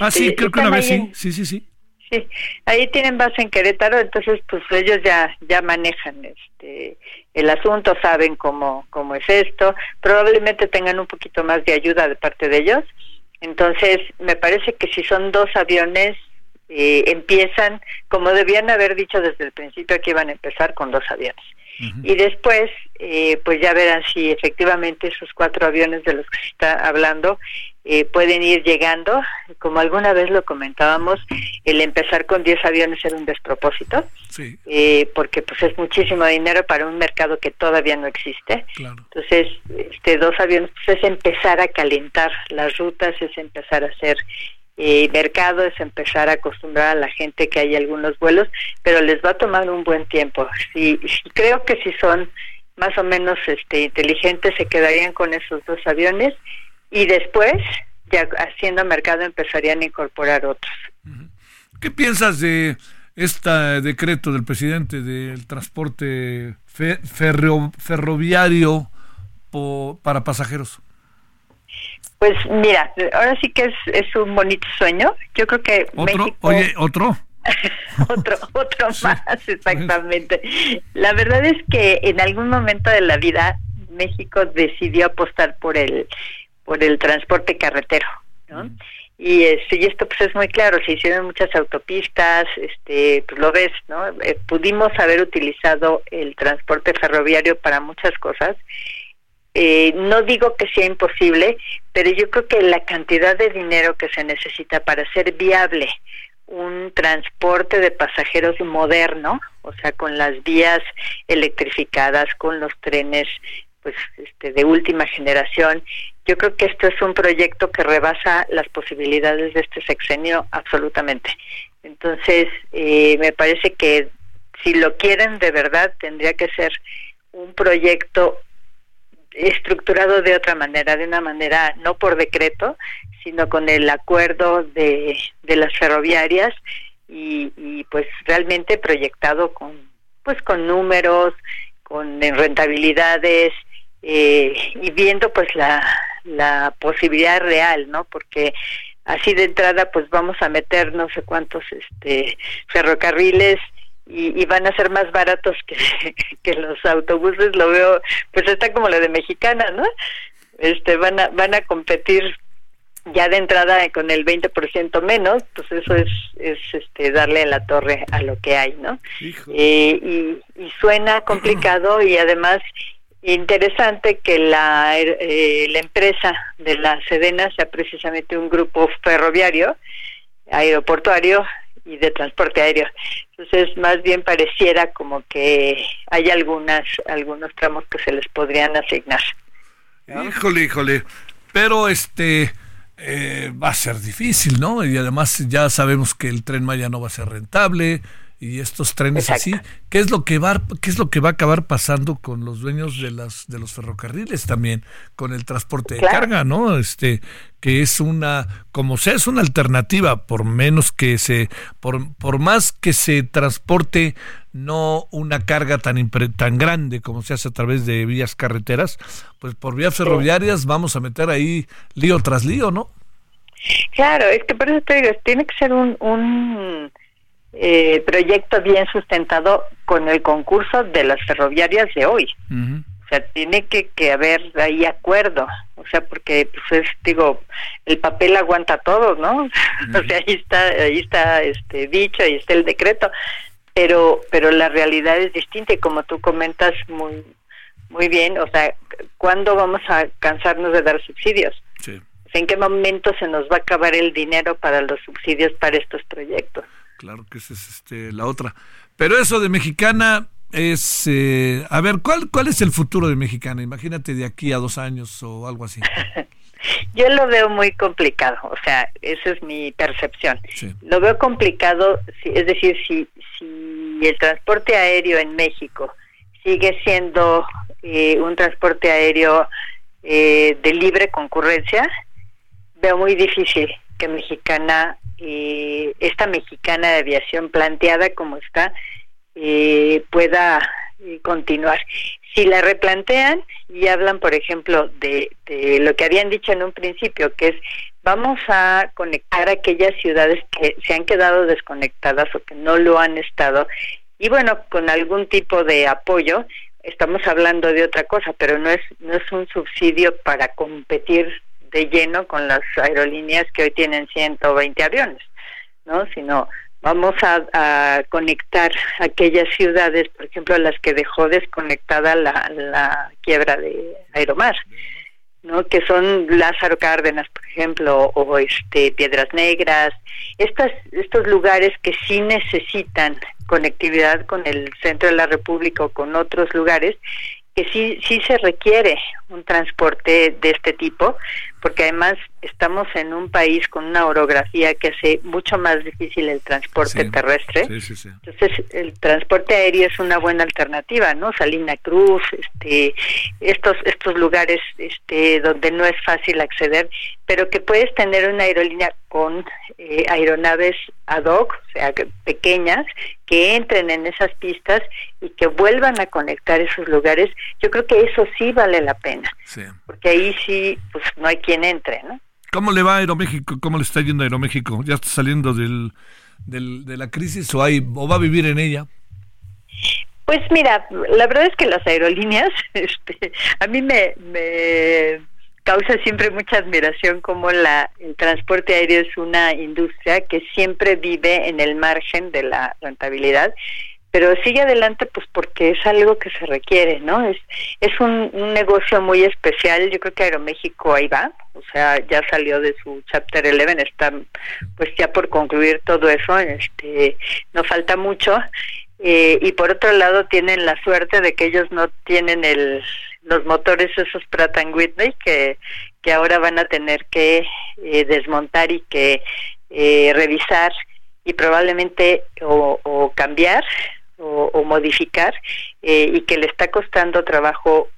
ah, sí, este, creo que una vez sí. sí, sí, sí. Sí, ahí tienen base en Querétaro, entonces pues ellos ya ya manejan este el asunto, saben cómo cómo es esto, probablemente tengan un poquito más de ayuda de parte de ellos. Entonces, me parece que si son dos aviones eh, empiezan como debían haber dicho desde el principio que iban a empezar con dos aviones y después eh, pues ya verán si efectivamente esos cuatro aviones de los que se está hablando eh, pueden ir llegando. Como alguna vez lo comentábamos el empezar con 10 aviones era un despropósito eh, porque pues es muchísimo dinero para un mercado que todavía no existe. Entonces este dos aviones pues es empezar a calentar las rutas es empezar a hacer eh, mercado es empezar a acostumbrar a la gente que hay algunos vuelos, pero les va a tomar un buen tiempo. Sí, creo que si son más o menos este, inteligentes se quedarían con esos dos aviones y después, ya haciendo mercado, empezarían a incorporar otros. ¿Qué piensas de este decreto del presidente del transporte ferroviario para pasajeros? Pues mira, ahora sí que es, es un bonito sueño. Yo creo que ¿Otro? Oye, ¿otro? otro, otro más, exactamente. La verdad es que en algún momento de la vida México decidió apostar por el por el transporte carretero, ¿no? Y, este, y esto pues es muy claro, se hicieron muchas autopistas, este, pues lo ves, ¿no? Eh, pudimos haber utilizado el transporte ferroviario para muchas cosas eh, no digo que sea imposible, pero yo creo que la cantidad de dinero que se necesita para hacer viable un transporte de pasajeros moderno, o sea, con las vías electrificadas, con los trenes pues este, de última generación, yo creo que esto es un proyecto que rebasa las posibilidades de este sexenio absolutamente. Entonces, eh, me parece que si lo quieren de verdad, tendría que ser un proyecto estructurado de otra manera, de una manera no por decreto, sino con el acuerdo de, de las ferroviarias y, y, pues realmente proyectado con pues con números, con rentabilidades eh, y viendo pues la, la posibilidad real, ¿no? Porque así de entrada pues vamos a meter no sé cuántos este ferrocarriles y, van a ser más baratos que, que los autobuses lo veo pues está como lo de mexicana no este van a van a competir ya de entrada con el 20% menos, pues eso es, es este, darle la torre a lo que hay, ¿no? Eh, y, y, suena complicado y además interesante que la, eh, la empresa de la Sedena sea precisamente un grupo ferroviario, aeroportuario y de transporte aéreo. Entonces, más bien pareciera como que hay algunas algunos tramos que se les podrían asignar. Híjole, híjole. Pero este eh, va a ser difícil, ¿no? Y además ya sabemos que el tren Maya no va a ser rentable y estos trenes así, ¿qué es lo que va qué es lo que va a acabar pasando con los dueños de las de los ferrocarriles también, con el transporte de carga, ¿no? Este que es una como sea es una alternativa por menos que se por por más que se transporte no una carga tan tan grande como se hace a través de vías carreteras, pues por vías ferroviarias vamos a meter ahí lío tras lío, ¿no? Claro, es que por eso te digo, tiene que ser un, un eh, proyecto bien sustentado con el concurso de las ferroviarias de hoy. O sea, tiene que, que haber ahí acuerdo, o sea, porque pues es, digo, el papel aguanta todo, ¿no? o sea, ahí está, ahí está este dicho, ahí está el decreto, pero pero la realidad es distinta y como tú comentas muy muy bien, o sea, ¿cuándo vamos a cansarnos de dar subsidios? ¿En qué momento se nos va a acabar el dinero para los subsidios para estos proyectos? Claro que esa es este, la otra. Pero eso de mexicana es, eh, a ver, ¿cuál, ¿cuál es el futuro de mexicana? Imagínate de aquí a dos años o algo así. Yo lo veo muy complicado, o sea, esa es mi percepción. Lo veo complicado, es decir, si, si el transporte aéreo en México sigue siendo eh, un transporte aéreo eh, de libre concurrencia, veo muy difícil que Mexicana, eh, esta Mexicana de aviación planteada como está, pueda continuar. Si la replantean y hablan, por ejemplo, de, de lo que habían dicho en un principio, que es vamos a conectar aquellas ciudades que se han quedado desconectadas o que no lo han estado, y bueno, con algún tipo de apoyo, estamos hablando de otra cosa, pero no es, no es un subsidio para competir de lleno con las aerolíneas que hoy tienen 120 aviones, ¿no? Sino vamos a, conectar aquellas ciudades, por ejemplo, las que dejó desconectada la, la quiebra de Aeromar, ¿no? que son Lázaro Cárdenas, por ejemplo, o este Piedras Negras, estas, estos lugares que sí necesitan conectividad con el centro de la República o con otros lugares que sí, sí se requiere un transporte de este tipo, porque además estamos en un país con una orografía que hace mucho más difícil el transporte terrestre. Entonces, el transporte aéreo es una buena alternativa, ¿no? Salina Cruz, este, estos, estos lugares este, donde no es fácil acceder, pero que puedes tener una aerolínea con eh, aeronaves ad hoc, o sea, pequeñas, que entren en esas pistas y que vuelvan a conectar esos lugares, yo creo que eso sí vale la pena. Porque ahí sí, pues no hay quien entre, ¿no? ¿Cómo le va a Aeroméxico? ¿Cómo le está yendo a Aeroméxico? ¿Ya está saliendo del, del, de la crisis o, hay, o va a vivir en ella? Pues mira, la verdad es que las aerolíneas, este, a mí me, me causa siempre mucha admiración como la, el transporte aéreo es una industria que siempre vive en el margen de la rentabilidad pero sigue adelante pues porque es algo que se requiere, ¿no? Es es un, negocio muy especial, yo creo que Aeroméxico ahí va, o sea, ya salió de su Chapter 11, está pues ya por concluir todo eso, este no falta mucho, eh, y por otro lado tienen la suerte de que ellos no tienen el los motores esos Pratt Whitney que, que ahora van a tener que eh, desmontar y que eh, revisar y probablemente o, cambiar o, modificar eh, y que le está costando trabajo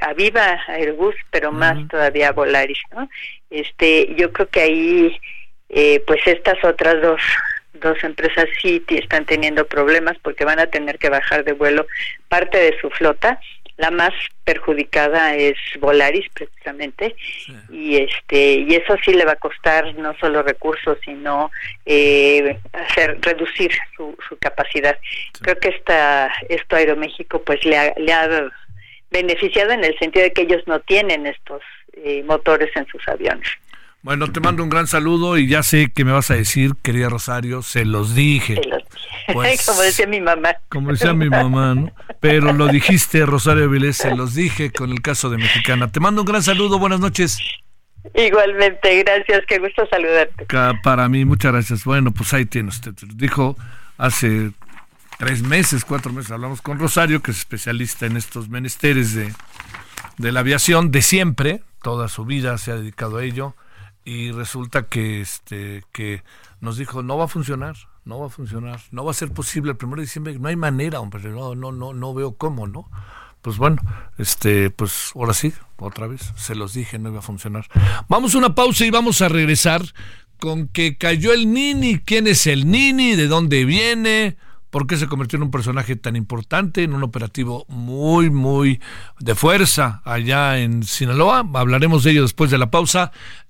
a Viva Airbus pero más todavía a Volaris no este yo creo que ahí pues estas otras dos dos empresas sí están teniendo problemas porque van a tener que bajar de vuelo parte de su flota la más perjudicada es Volaris precisamente y este y eso sí le va a costar no solo recursos sino eh, hacer reducir su, su capacidad. Creo que esta esto Aeroméxico pues le ha, le ha beneficiado en el sentido de que ellos no tienen estos eh, motores en sus aviones bueno, te mando un gran saludo y ya sé que me vas a decir, querida Rosario, se los dije. Pues, como decía mi mamá. Como decía mi mamá, ¿no? Pero lo dijiste, Rosario Vilés, se los dije con el caso de Mexicana. Te mando un gran saludo, buenas noches. Igualmente, gracias, qué gusto saludarte. Para mí, muchas gracias. Bueno, pues ahí tiene usted. Dijo hace tres meses, cuatro meses, hablamos con Rosario, que es especialista en estos menesteres de, de la aviación de siempre, toda su vida se ha dedicado a ello y resulta que este que nos dijo no va a funcionar no va a funcionar no va a ser posible el primero de diciembre no hay manera hombre no no no no veo cómo no pues bueno este pues ahora sí otra vez se los dije no iba a funcionar. Vamos a una pausa y vamos a regresar con que cayó el Nini. Quién es el Nini de dónde viene por qué se convirtió en un personaje tan importante, en un operativo muy, muy de fuerza allá en Sinaloa. Hablaremos de ello después de la pausa.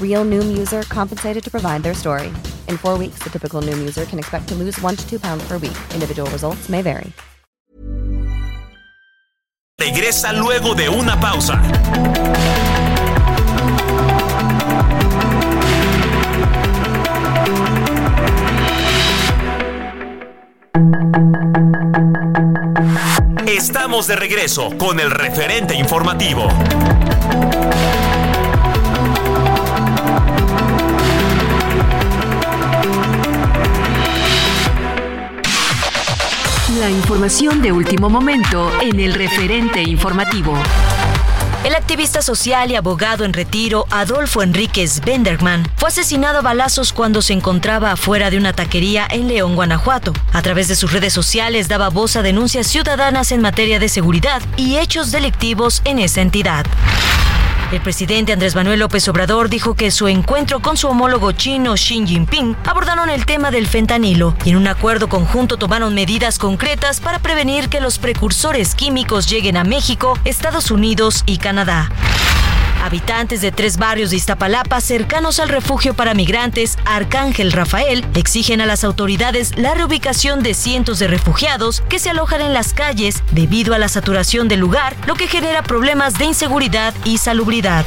Real Noom user compensated to provide their story. In four weeks, the typical Noom user can expect to lose one to two pounds per week. Individual results may vary. Regresa luego de una pausa. Estamos de regreso con el referente informativo. La información de último momento en el referente informativo. El activista social y abogado en retiro Adolfo Enríquez Benderman fue asesinado a balazos cuando se encontraba afuera de una taquería en León, Guanajuato. A través de sus redes sociales daba voz a denuncias ciudadanas en materia de seguridad y hechos delictivos en esa entidad. El presidente Andrés Manuel López Obrador dijo que su encuentro con su homólogo chino Xi Jinping abordaron el tema del fentanilo y en un acuerdo conjunto tomaron medidas concretas para prevenir que los precursores químicos lleguen a México, Estados Unidos y Canadá. Habitantes de tres barrios de Iztapalapa cercanos al refugio para migrantes Arcángel Rafael exigen a las autoridades la reubicación de cientos de refugiados que se alojan en las calles debido a la saturación del lugar, lo que genera problemas de inseguridad y salubridad.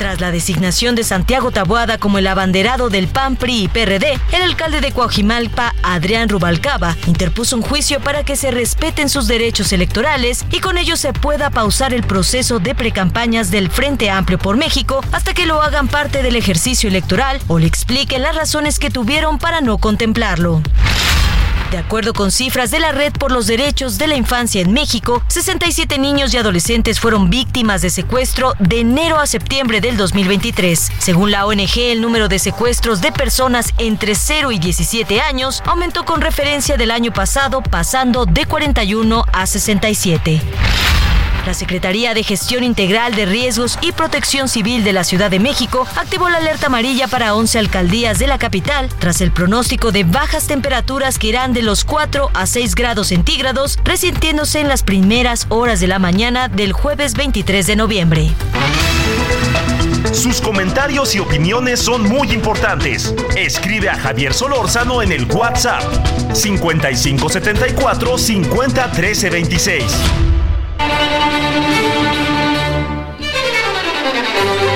Tras la designación de Santiago Taboada como el abanderado del PAN, PRI y PRD, el alcalde de Coajimalpa, Adrián Rubalcaba, interpuso un juicio para que se respeten sus derechos electorales y con ello se pueda pausar el proceso de precampañas del Frente Amplio por México hasta que lo hagan parte del ejercicio electoral o le expliquen las razones que tuvieron para no contemplarlo. De acuerdo con cifras de la Red por los Derechos de la Infancia en México, 67 niños y adolescentes fueron víctimas de secuestro de enero a septiembre del 2023. Según la ONG, el número de secuestros de personas entre 0 y 17 años aumentó con referencia del año pasado, pasando de 41 a 67. La Secretaría de Gestión Integral de Riesgos y Protección Civil de la Ciudad de México activó la alerta amarilla para 11 alcaldías de la capital tras el pronóstico de bajas temperaturas que irán de los 4 a 6 grados centígrados, resintiéndose en las primeras horas de la mañana del jueves 23 de noviembre. Sus comentarios y opiniones son muy importantes. Escribe a Javier Solórzano en el WhatsApp 5574 501326. Thank you.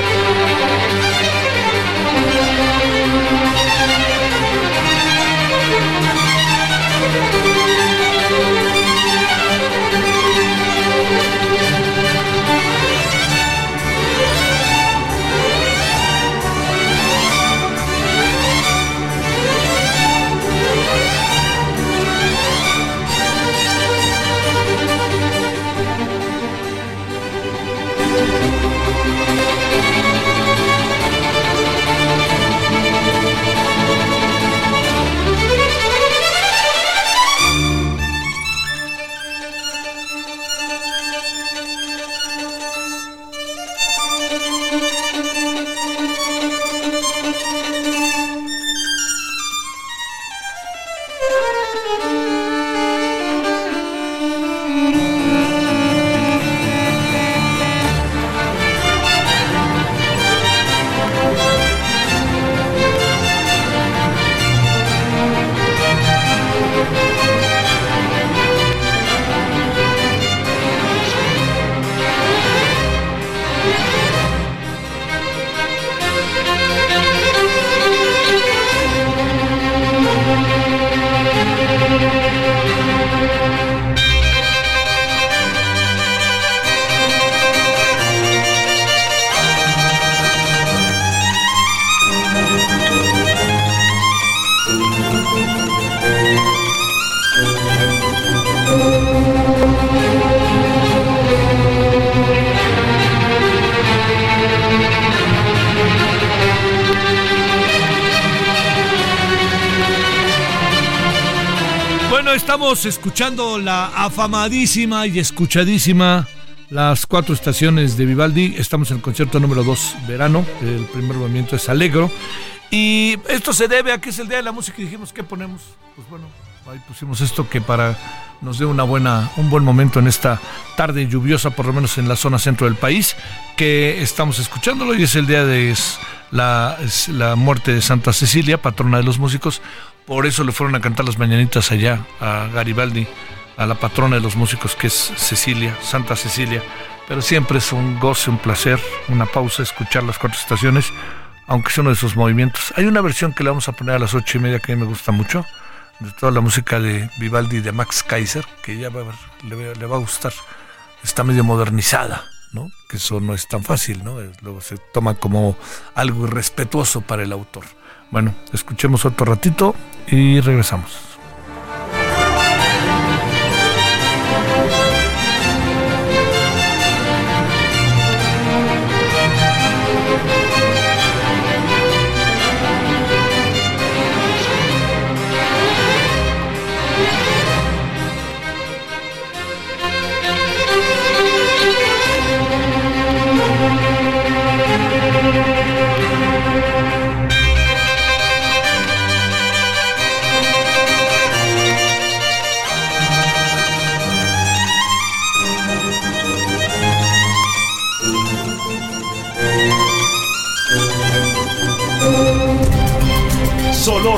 Escuchando la afamadísima y escuchadísima las cuatro estaciones de Vivaldi. Estamos en el concierto número 2, verano. El primer movimiento es Alegro. Y esto se debe a que es el día de la música y dijimos, ¿qué ponemos? Pues bueno, ahí pusimos esto que para nos dé una buena, un buen momento en esta tarde lluviosa, por lo menos en la zona centro del país, que estamos escuchándolo y es el día de la, la muerte de Santa Cecilia, patrona de los músicos. Por eso le fueron a cantar las mañanitas allá a Garibaldi, a la patrona de los músicos que es Cecilia, Santa Cecilia. Pero siempre es un goce, un placer, una pausa escuchar las cuatro estaciones, aunque sea uno de esos movimientos. Hay una versión que le vamos a poner a las ocho y media que a mí me gusta mucho, de toda la música de Vivaldi de Max Kaiser, que ya le, va a gustar. Está medio modernizada, ¿no? Que eso no es tan fácil, ¿no? Luego se toma como algo irrespetuoso para el autor. Bueno, escuchemos otro ratito y regresamos.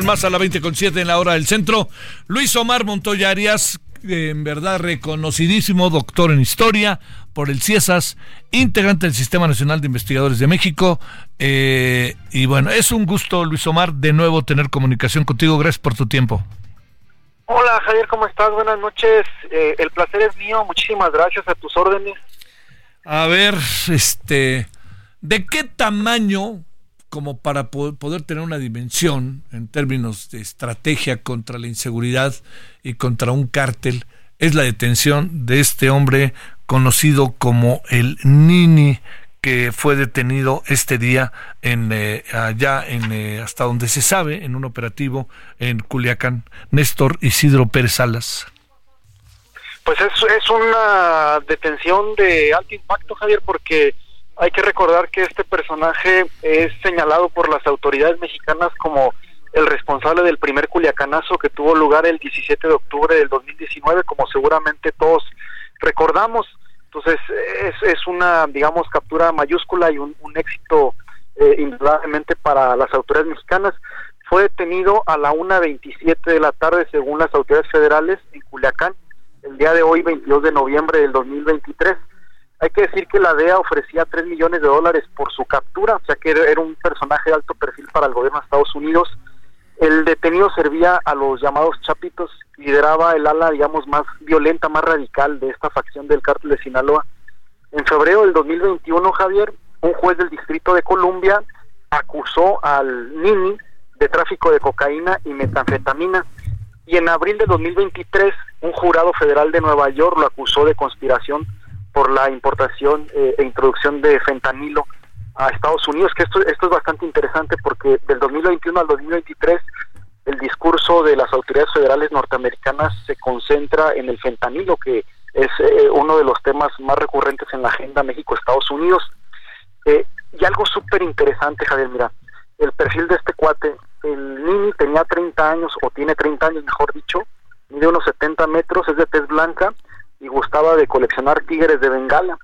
Con más a la 20 con 7 en la hora del centro. Luis Omar Montoya Arias, en verdad reconocidísimo doctor en historia por el CIESAS, integrante del Sistema Nacional de Investigadores de México. Eh, y bueno, es un gusto, Luis Omar, de nuevo tener comunicación contigo. Gracias por tu tiempo. Hola Javier, ¿cómo estás? Buenas noches. Eh, el placer es mío. Muchísimas gracias a tus órdenes. A ver, este, ¿de qué tamaño como para poder tener una dimensión en términos de estrategia contra la inseguridad y contra un cártel, es la detención de este hombre conocido como el Nini, que fue detenido este día en eh, allá en eh, hasta donde se sabe en un operativo en Culiacán, Néstor Isidro Pérez Salas. Pues es, es una detención de alto impacto, Javier, porque hay que recordar que este personaje es señalado por las autoridades mexicanas como el responsable del primer culiacanazo que tuvo lugar el 17 de octubre del 2019, como seguramente todos recordamos. Entonces es, una, digamos, captura mayúscula y un, éxito eh, indudablemente para las autoridades mexicanas. Fue detenido a la 1.27 de la tarde según las autoridades federales en Culiacán, el día de hoy, 22 de noviembre del 2023. Hay que decir que la DEA ofrecía 3 millones de dólares por su captura, o sea que era un personaje de alto perfil para el gobierno de Estados Unidos. El detenido servía a los llamados chapitos, lideraba el ala, digamos, más violenta, más radical de esta facción del cártel de Sinaloa. En febrero del 2021, Javier, un juez del Distrito de Columbia acusó al Nini de tráfico de cocaína y metanfetamina. Y en abril de 2023, un jurado federal de Nueva York lo acusó de conspiración por la importación eh, e introducción de fentanilo a Estados Unidos, que esto, esto es bastante interesante porque del 2021 al 2023 el discurso de las autoridades federales norteamericanas se concentra en el fentanilo, que es eh, uno de los temas más recurrentes en la agenda México-Estados Unidos. Eh, y algo súper interesante, Javier, mira, el perfil de este cuate, el Nini tenía 30 años, o tiene 30 años, mejor dicho, mide unos 70 metros, es de tez blanca, y gustaba de coleccionar tigres de Bengala.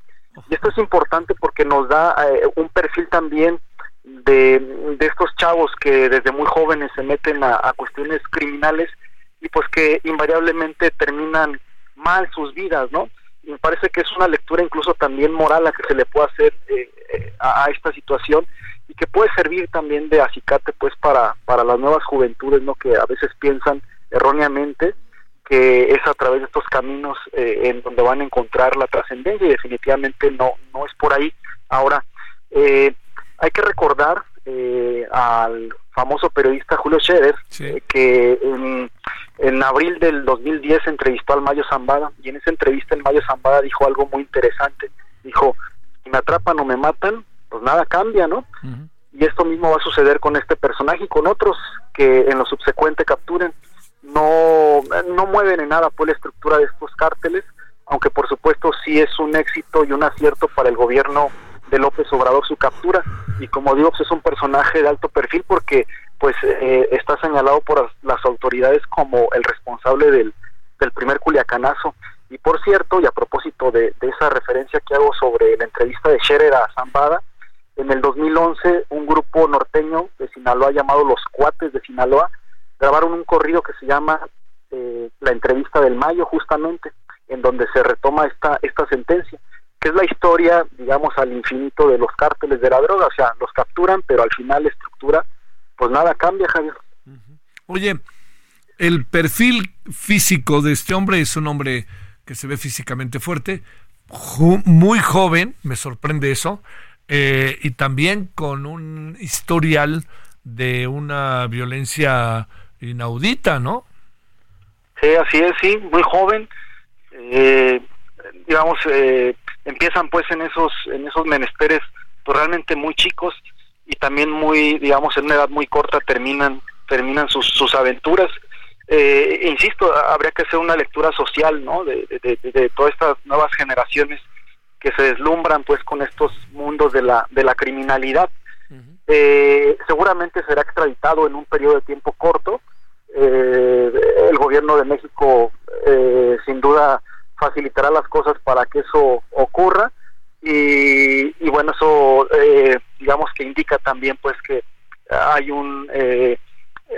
Y esto es importante porque nos da eh, un perfil también de, de, estos chavos que desde muy jóvenes se meten a, cuestiones criminales y pues que invariablemente terminan mal sus vidas, ¿no? me parece que es una lectura incluso también moral la que se le puede hacer eh, eh, a, esta situación y que puede servir también de acicate pues para, para las nuevas juventudes no que a veces piensan erróneamente que es a través de estos caminos eh, en donde van a encontrar la trascendencia y definitivamente no no es por ahí ahora hay que recordar al famoso periodista Julio Scherer que en en abril del 2010 entrevistó al Mayo Zambada y en esa entrevista el Mayo Zambada dijo algo muy interesante. Dijo, si me atrapan o me matan, pues nada cambia, ¿no? Y esto mismo va a suceder con este personaje y con otros que en lo subsecuente capturen. No, no mueven en nada pues la estructura de estos cárteles, aunque por supuesto sí es un éxito y un acierto para el gobierno de López Obrador su captura. Y como digo, pues es un personaje de alto perfil porque pues eh, está señalado por las autoridades como el responsable del, del primer culiacanazo. Y por cierto, y a propósito de, esa referencia que hago sobre la entrevista de Scherer a Zambada, en el 2011 un grupo norteño de Sinaloa llamado Los Cuates de Sinaloa grabaron un corrido que se llama eh, La entrevista del Mayo justamente, en donde se retoma esta, esta sentencia, que es la historia, digamos, al infinito de los cárteles de la droga, o sea, los capturan, pero al final la estructura pues nada cambia, Javier. Oye, el perfil físico de este hombre es un hombre que se ve físicamente fuerte, muy joven, me sorprende eso, eh, y también con un historial de una violencia inaudita, ¿no? Sí, así es, sí, muy joven. Eh, digamos, eh, empiezan pues en esos, en esos menesteres pues realmente muy chicos y también muy, digamos, en una edad muy corta terminan, terminan sus, sus aventuras. Eh, insisto, habría que hacer una lectura social, ¿no? De, de, todas estas nuevas generaciones que se deslumbran, pues, con estos mundos de la, de la criminalidad. eh, seguramente será extraditado en un periodo de tiempo corto. Eh, el gobierno de México, eh, sin duda, facilitará las cosas para que eso ocurra y, bueno, eso eh, digamos que indica también pues que hay un eh,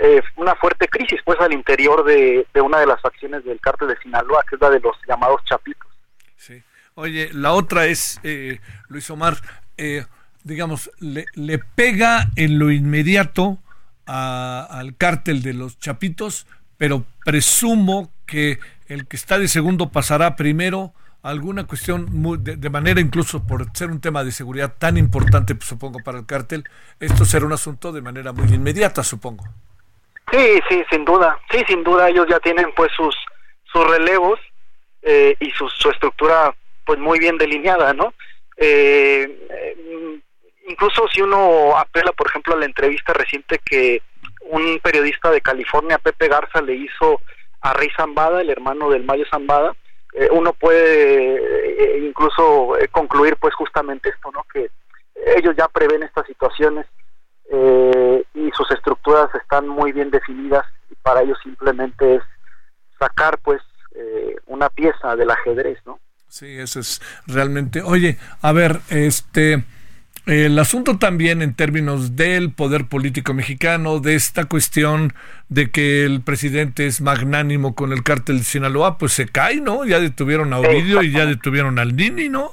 eh, una fuerte crisis pues al interior de, una de las facciones del cártel de Sinaloa, que es la de los llamados chapitos. Sí. Oye, la otra es, Luis Omar, digamos, le, le, pega en lo inmediato al cártel de los chapitos, pero presumo que el que está de segundo pasará primero alguna cuestión de, manera incluso por ser un tema de seguridad tan importante, pues, supongo, para el cártel, esto será un asunto de manera muy inmediata, supongo. Sí, sí, sin duda. Sí, sin duda ellos ya tienen pues sus sus relevos eh, y su, su estructura pues muy bien delineada, ¿no? Eh, eh, incluso si uno apela, por ejemplo, a la entrevista reciente que un periodista de California, Pepe Garza, le hizo a Rey Zambada, el hermano del Mayo Zambada, eh, uno puede eh, incluso eh, concluir pues justamente esto, ¿no? Que ellos ya prevén estas situaciones y sus estructuras están muy bien definidas y para ellos simplemente es sacar pues una pieza del ajedrez, ¿no? Sí, eso es realmente. Oye, a ver, este el asunto también en términos del poder político mexicano, de esta cuestión de que el presidente es magnánimo con el cártel de Sinaloa, pues se cae, ¿no? Ya detuvieron a Ovidio y ya detuvieron al Nini, ¿no?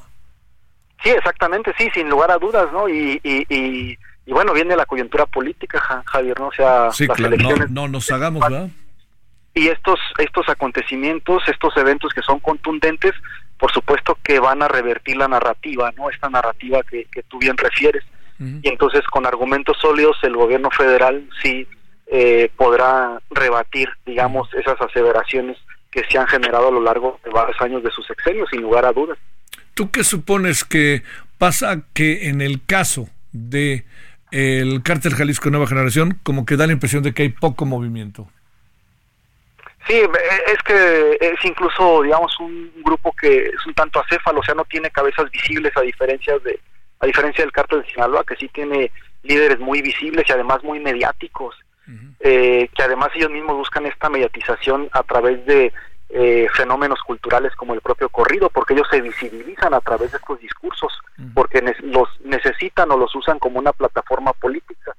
Sí, exactamente, sí, sin lugar a dudas, ¿no? Y, y, y, bueno, viene la coyuntura política, Javier, ¿no? O sea, sí, las elecciones. No, no, nos hagamos, ¿verdad? Y estos, estos acontecimientos, estos eventos que son contundentes, por supuesto que van a revertir la narrativa, ¿no? Esta narrativa que, tú bien refieres. Y entonces con argumentos sólidos el gobierno federal sí eh, podrá rebatir, digamos, esas aseveraciones que se han generado a lo largo de varios años de sus sexenios, sin lugar a dudas. ¿Tú qué supones que pasa que en el caso de el cártel Jalisco Nueva Generación, como que da la impresión de que hay poco movimiento? Sí, es que es incluso, digamos, un grupo que es un tanto acéfalo, o sea, no tiene cabezas visibles a diferencia de a diferencia del cártel de Sinaloa, que sí tiene líderes muy visibles y además muy mediáticos, eh, que además ellos mismos buscan esta mediatización a través de eh, fenómenos culturales como el propio corrido, porque ellos se visibilizan a través de estos discursos, porque los necesitan o los usan como una plataforma política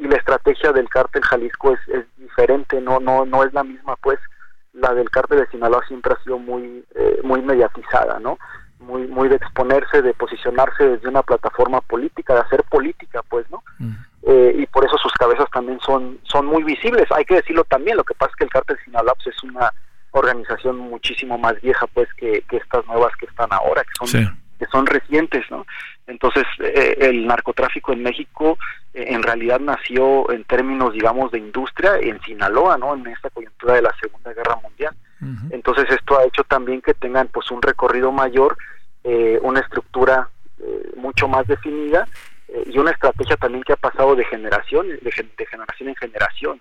y la estrategia del cártel Jalisco es, es diferente, no no no es la misma pues la del cártel de Sinaloa siempre ha sido muy, eh, muy mediatizada, ¿no? Muy, muy de exponerse, de posicionarse desde una plataforma política, de hacer política, pues, ¿no? Eh, y por eso sus cabezas también son, son muy visibles. Hay que decirlo también, lo que pasa es que el cártel Sinaloa pues, es una organización muchísimo más vieja, pues, que, que estas nuevas que están ahora, que son que son recientes, ¿no? Entonces, eh, el narcotráfico en México eh, en realidad nació en términos, digamos, de industria en Sinaloa, ¿no? En esta coyuntura de la Segunda Guerra Mundial. Entonces, esto ha hecho también que tengan, pues, un recorrido mayor, eh, una estructura mucho más definida y una estrategia también que ha pasado de generación, de, generación en generación.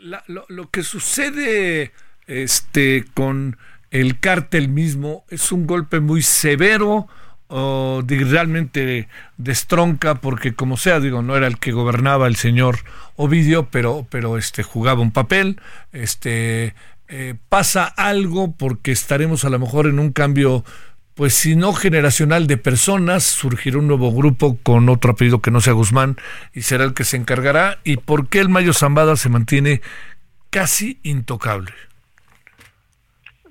lo, lo que sucede, este, con el cártel mismo es un golpe muy severo o realmente destronca porque como sea digo no era el que gobernaba el señor Ovidio pero pero este jugaba un papel este eh, pasa algo porque estaremos a lo mejor en un cambio pues si no generacional de personas, surgirá un nuevo grupo con otro apellido que no sea Guzmán y será el que se encargará. ¿Y por qué el Mayo Zambada se mantiene casi intocable?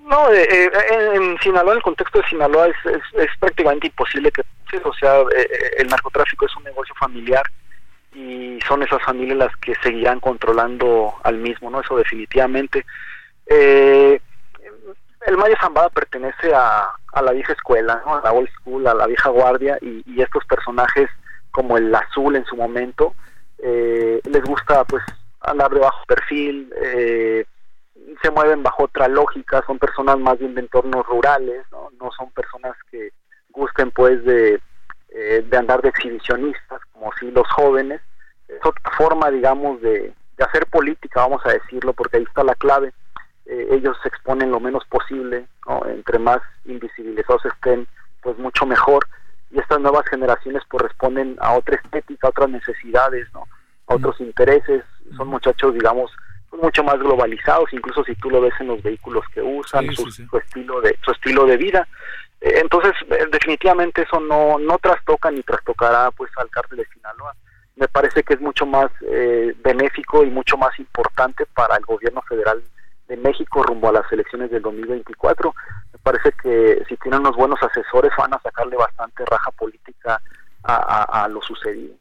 No, eh, eh, en Sinaloa, en el contexto de Sinaloa, es, es, prácticamente imposible que, o sea, eh, el narcotráfico es un negocio familiar y son esas familias las que seguirán controlando al mismo, ¿no? Eso definitivamente. el Maya Zambada pertenece a, a, la vieja escuela, ¿no? A la old school, a la vieja guardia y, y estos personajes como el azul en su momento, les gusta pues andar de bajo perfil, eh, se mueven bajo otra lógica, son personas más bien de entornos rurales, no, no son personas que gusten pues de, eh, de andar de exhibicionistas, como si los jóvenes, es otra forma digamos de, de hacer política, vamos a decirlo, porque ahí está la clave, eh, ellos se exponen lo menos posible, ¿no? entre más invisibilizados estén, pues mucho mejor, y estas nuevas generaciones corresponden a otra estética, a otras necesidades, ¿no? a otros intereses, son muchachos digamos mucho más globalizados, incluso si tú lo ves en los vehículos que usan, su, estilo de su estilo de vida. Eh, entonces, eh, definitivamente eso no no trastoca ni trastocará pues al cártel de Sinaloa. Me parece que es mucho más eh, benéfico y mucho más importante para el gobierno federal de México rumbo a las elecciones del 2024. Me parece que si tienen unos buenos asesores van a sacarle bastante raja política a, a lo sucedido.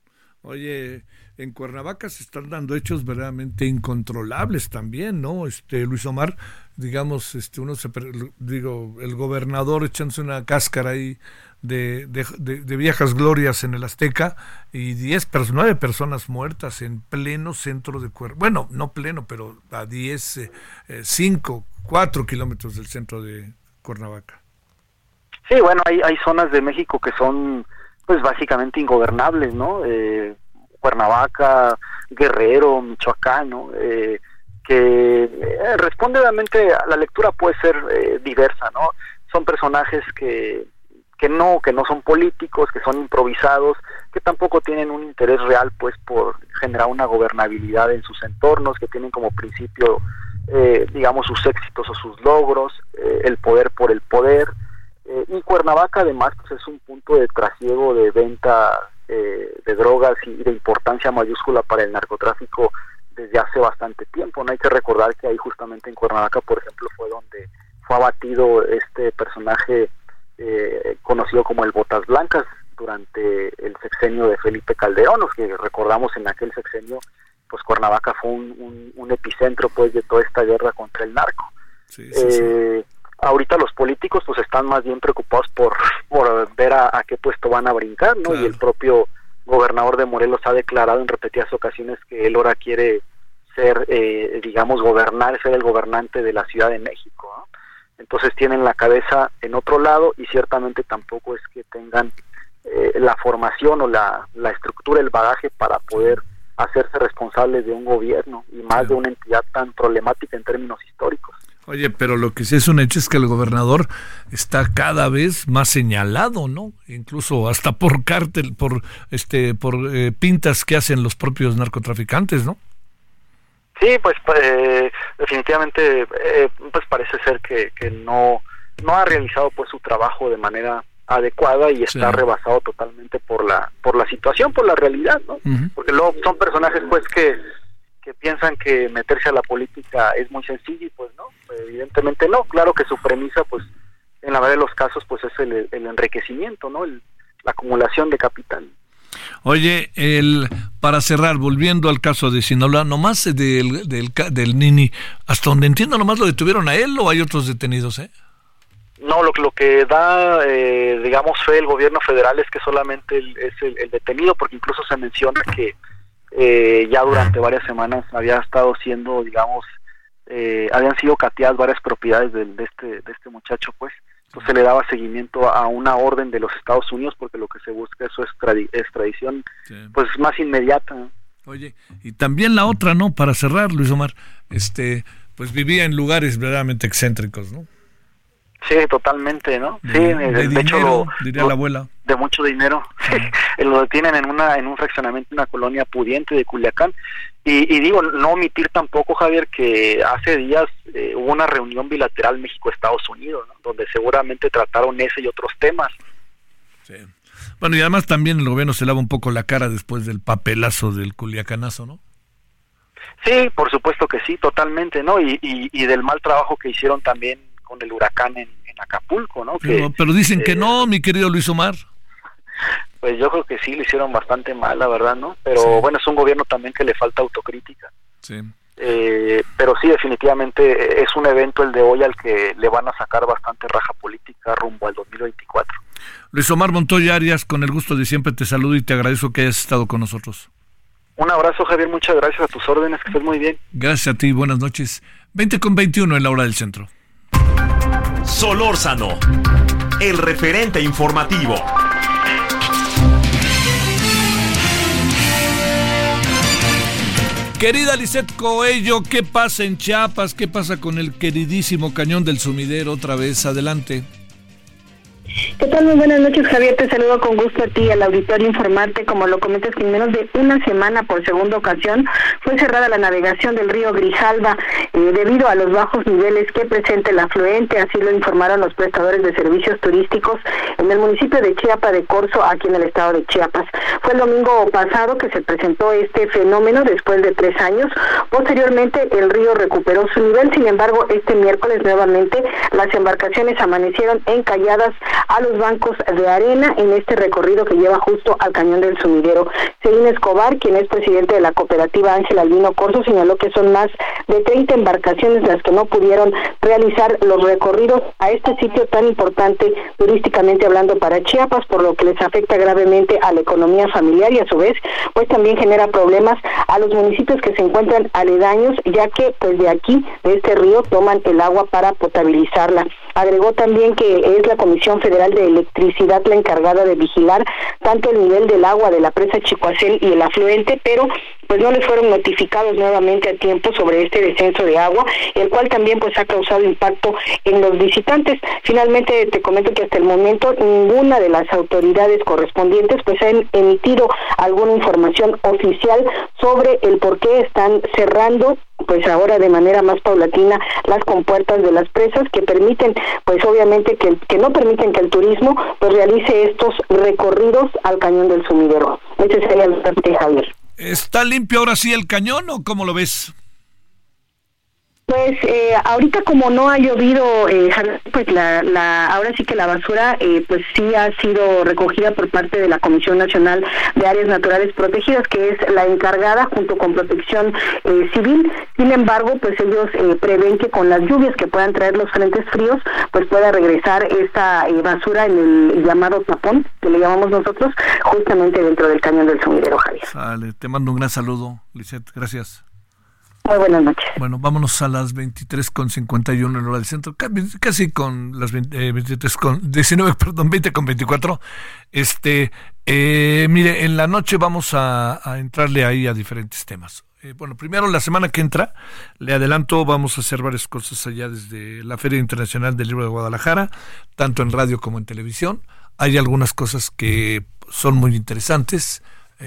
Oye, en Cuernavaca se están dando hechos verdaderamente incontrolables también, ¿no? Este Luis Omar, digamos, este uno se digo, el gobernador echándose una cáscara ahí de, de, viejas glorias en el Azteca y 10 nueve personas muertas en pleno centro de Cuernavaca. Bueno, no pleno, pero a 10, 5, 4 kilómetros del centro de Cuernavaca. Sí, bueno, hay, hay zonas de México que son pues básicamente ingobernables, ¿no? Eh, Cuernavaca, Guerrero, Michoacán, ¿no? Eh, que eh, responde realmente a la lectura puede ser eh, diversa, ¿no? Son personajes que, que no, que no son políticos, que son improvisados, que tampoco tienen un interés real pues por generar una gobernabilidad en sus entornos, que tienen como principio digamos sus éxitos o sus logros, el poder por el poder, y Cuernavaca además pues, es un punto de trasiego de venta eh, de drogas y de importancia mayúscula para el narcotráfico desde hace bastante tiempo. No hay que recordar que ahí justamente en Cuernavaca, por ejemplo, fue donde fue abatido este personaje eh, conocido como el Botas Blancas durante el sexenio de Felipe Calderón, los que recordamos en aquel sexenio, pues Cuernavaca fue un, un, epicentro pues de toda esta guerra contra el narco. eh, ahorita los políticos pues están más bien preocupados por, por ver a, qué puesto van a brincar, ¿no? Y el propio gobernador de Morelos ha declarado en repetidas ocasiones que él ahora quiere ser, eh, digamos, gobernar, ser el gobernante de la Ciudad de México, ¿no? Entonces tienen la cabeza en otro lado y ciertamente tampoco es que tengan eh, la formación o la, la estructura, el bagaje para poder hacerse responsables de un gobierno y más de una entidad tan problemática en términos históricos. Oye, pero lo que sí es un hecho es que el gobernador está cada vez más señalado, ¿no? Incluso hasta por cártel, por este, por eh, pintas que hacen los propios narcotraficantes, ¿no? Sí, pues eh, definitivamente, eh, pues parece ser que, que no no ha realizado pues su trabajo de manera adecuada y está rebasado totalmente por la por la situación, por la realidad, ¿no? Porque luego son personajes pues que que piensan que meterse a la política es muy sencillo y pues no, evidentemente no. Claro que su premisa, pues, en la mayoría de los casos, pues es el, enriquecimiento, ¿no? la acumulación de capital. Oye, el, para cerrar, volviendo al caso de Sinaloa, nomás del, del, del Nini, hasta donde entiendo, nomás lo detuvieron a él o hay otros detenidos, ¿eh? No, lo, lo que da, eh, digamos, fe el gobierno federal es que solamente es el, detenido, porque incluso se menciona que eh, ya durante varias semanas había estado siendo, digamos, eh, habían sido cateadas varias propiedades de, este, de este muchacho, pues. Entonces se le daba seguimiento a una orden de los Estados Unidos porque lo que se busca es su extradición, pues más inmediata. Oye, y también la otra, ¿no? Para cerrar, Luis Omar, este, pues vivía en lugares verdaderamente excéntricos, ¿no? Sí, totalmente, ¿no? sí, de, hecho, diría la abuela. De mucho dinero. lo detienen en una en un fraccionamiento, una colonia pudiente de Culiacán. Y, digo, no omitir tampoco, Javier, que hace días eh, hubo una reunión bilateral México-Estados Unidos, donde seguramente trataron ese y otros temas. Sí. Bueno, y además también el gobierno se lava un poco la cara después del papelazo del Culiacanazo, ¿no? Sí, por supuesto que sí, totalmente, ¿no? Y, y del mal trabajo que hicieron también con el huracán en, Acapulco, ¿no? pero, dicen que no, eh, mi querido Luis Omar. Pues yo creo que sí, le hicieron bastante mal, la verdad, ¿no? Pero bueno, es un gobierno también que le falta autocrítica. Sí. Eh, pero sí, definitivamente es un evento el de hoy al que le van a sacar bastante raja política rumbo al 2024. Luis Omar Montoya Arias, con el gusto de siempre te saludo y te agradezco que hayas estado con nosotros. Un abrazo, Javier, muchas gracias a tus órdenes, que estés muy bien. Gracias a ti, buenas noches. 20 con 21 en la hora del centro. Solórzano, el referente informativo. Querida Lisette Coello, ¿qué pasa en Chiapas? ¿Qué pasa con el queridísimo cañón del sumidero? Otra vez, adelante. ¿Qué tal? Muy buenas noches, Javier. Te saludo con gusto a ti, al auditorio, informarte, como lo comentas, que en menos de una semana, por segunda ocasión, fue cerrada la navegación del río Grijalba eh, debido a los bajos niveles que presenta el afluente. Así lo informaron los prestadores de servicios turísticos en el municipio de Chiapa de Corzo, aquí en el estado de Chiapas. Fue el domingo pasado que se presentó este fenómeno después de tres años. Posteriormente, el río recuperó su nivel. Sin embargo, este miércoles nuevamente las embarcaciones amanecieron encalladas a los bancos de arena en este recorrido que lleva justo al cañón del sumidero. Celina Escobar, quien es presidente de la cooperativa Ángel Albino Corso, señaló que son más de 30 embarcaciones las que no pudieron realizar los recorridos a este sitio tan importante turísticamente hablando para Chiapas, por lo que les afecta gravemente a la economía familiar y a su vez pues también genera problemas a los municipios que se encuentran aledaños, ya que pues de aquí, de este río, toman el agua para potabilizarla. Agregó también que es la Comisión Federal de Electricidad la encargada de vigilar tanto el nivel del agua de la presa Chicoacel y el afluente, pero pues no les fueron notificados nuevamente a tiempo sobre este descenso de agua, el cual también pues ha causado impacto en los visitantes. Finalmente te comento que hasta el momento ninguna de las autoridades correspondientes pues han emitido alguna información oficial sobre el por qué están cerrando pues ahora de manera más paulatina las compuertas de las presas que permiten pues obviamente que, que no permiten que el turismo pues realice estos recorridos al cañón del sumidero. Ese sería el Javier. ¿Está limpio ahora sí el cañón o cómo lo ves? Pues eh, ahorita como no ha llovido, eh, pues la, la, ahora sí que la basura eh, pues sí ha sido recogida por parte de la Comisión Nacional de Áreas Naturales Protegidas, que es la encargada junto con Protección eh, Civil. Sin embargo, pues ellos prevén que con las lluvias que puedan traer los frentes fríos, pues pueda regresar esta basura en el llamado tapón, que le llamamos nosotros, justamente dentro del cañón del sumidero, Javier. Sale, te mando un gran saludo, Lisette. Gracias. Muy buenas noches. Bueno, vámonos a las 23 con 51 en hora del centro, casi con las 23 eh, con 19, perdón, 20 con 24. Este, eh, mire, en la noche vamos a, entrarle ahí a diferentes temas. Eh, bueno, primero la semana que entra, le adelanto, vamos a hacer varias cosas allá desde la Feria Internacional del Libro de Guadalajara, tanto en radio como en televisión. Hay algunas cosas que son muy interesantes.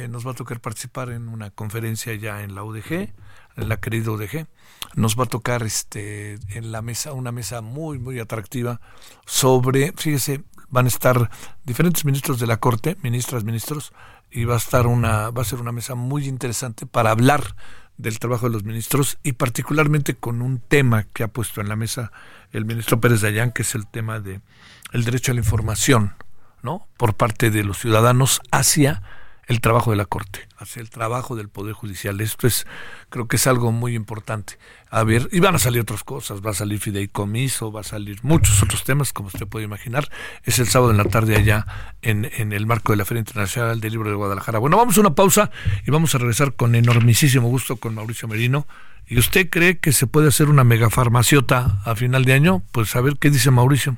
nos va a tocar participar en una conferencia ya en la UDG la querida UDG, nos va a tocar este en la mesa una mesa muy muy atractiva sobre, fíjese, van a estar diferentes ministros de la Corte, ministras, ministros, y va a estar una va a ser una mesa muy interesante para hablar del trabajo de los ministros y particularmente con un tema que ha puesto en la mesa el ministro Pérez Dayán, que es el tema de el derecho a la información, ¿no? Por parte de los ciudadanos hacia el trabajo de la Corte, hacia el trabajo del Poder Judicial. Esto es, creo que es algo muy importante. A ver, y van a salir otras cosas, va a salir fideicomiso, va a salir muchos otros temas, como usted puede imaginar. Es el sábado en la tarde allá en, en el marco de la Feria Internacional del Libro de Guadalajara. Bueno, vamos a una pausa y vamos a regresar con enormisísimo gusto con Mauricio Merino. ¿Y usted cree que se puede hacer una megafarmaciota a final de año? Pues a ver qué dice Mauricio.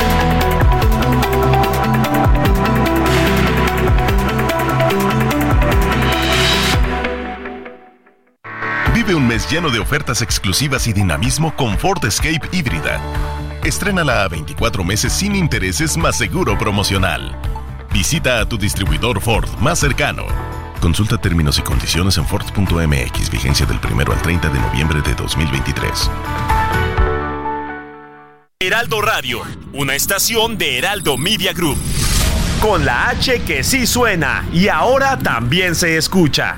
Vive un mes lleno de ofertas exclusivas y dinamismo con Ford Escape híbrida. Estrénala a 24 meses sin intereses más seguro promocional. Visita a tu distribuidor Ford más cercano. Consulta términos y condiciones en Ford.mx, vigencia del 1 al 30 de noviembre de 2023. Heraldo Radio, una estación de Heraldo Media Group. Con la H que sí suena y ahora también se escucha.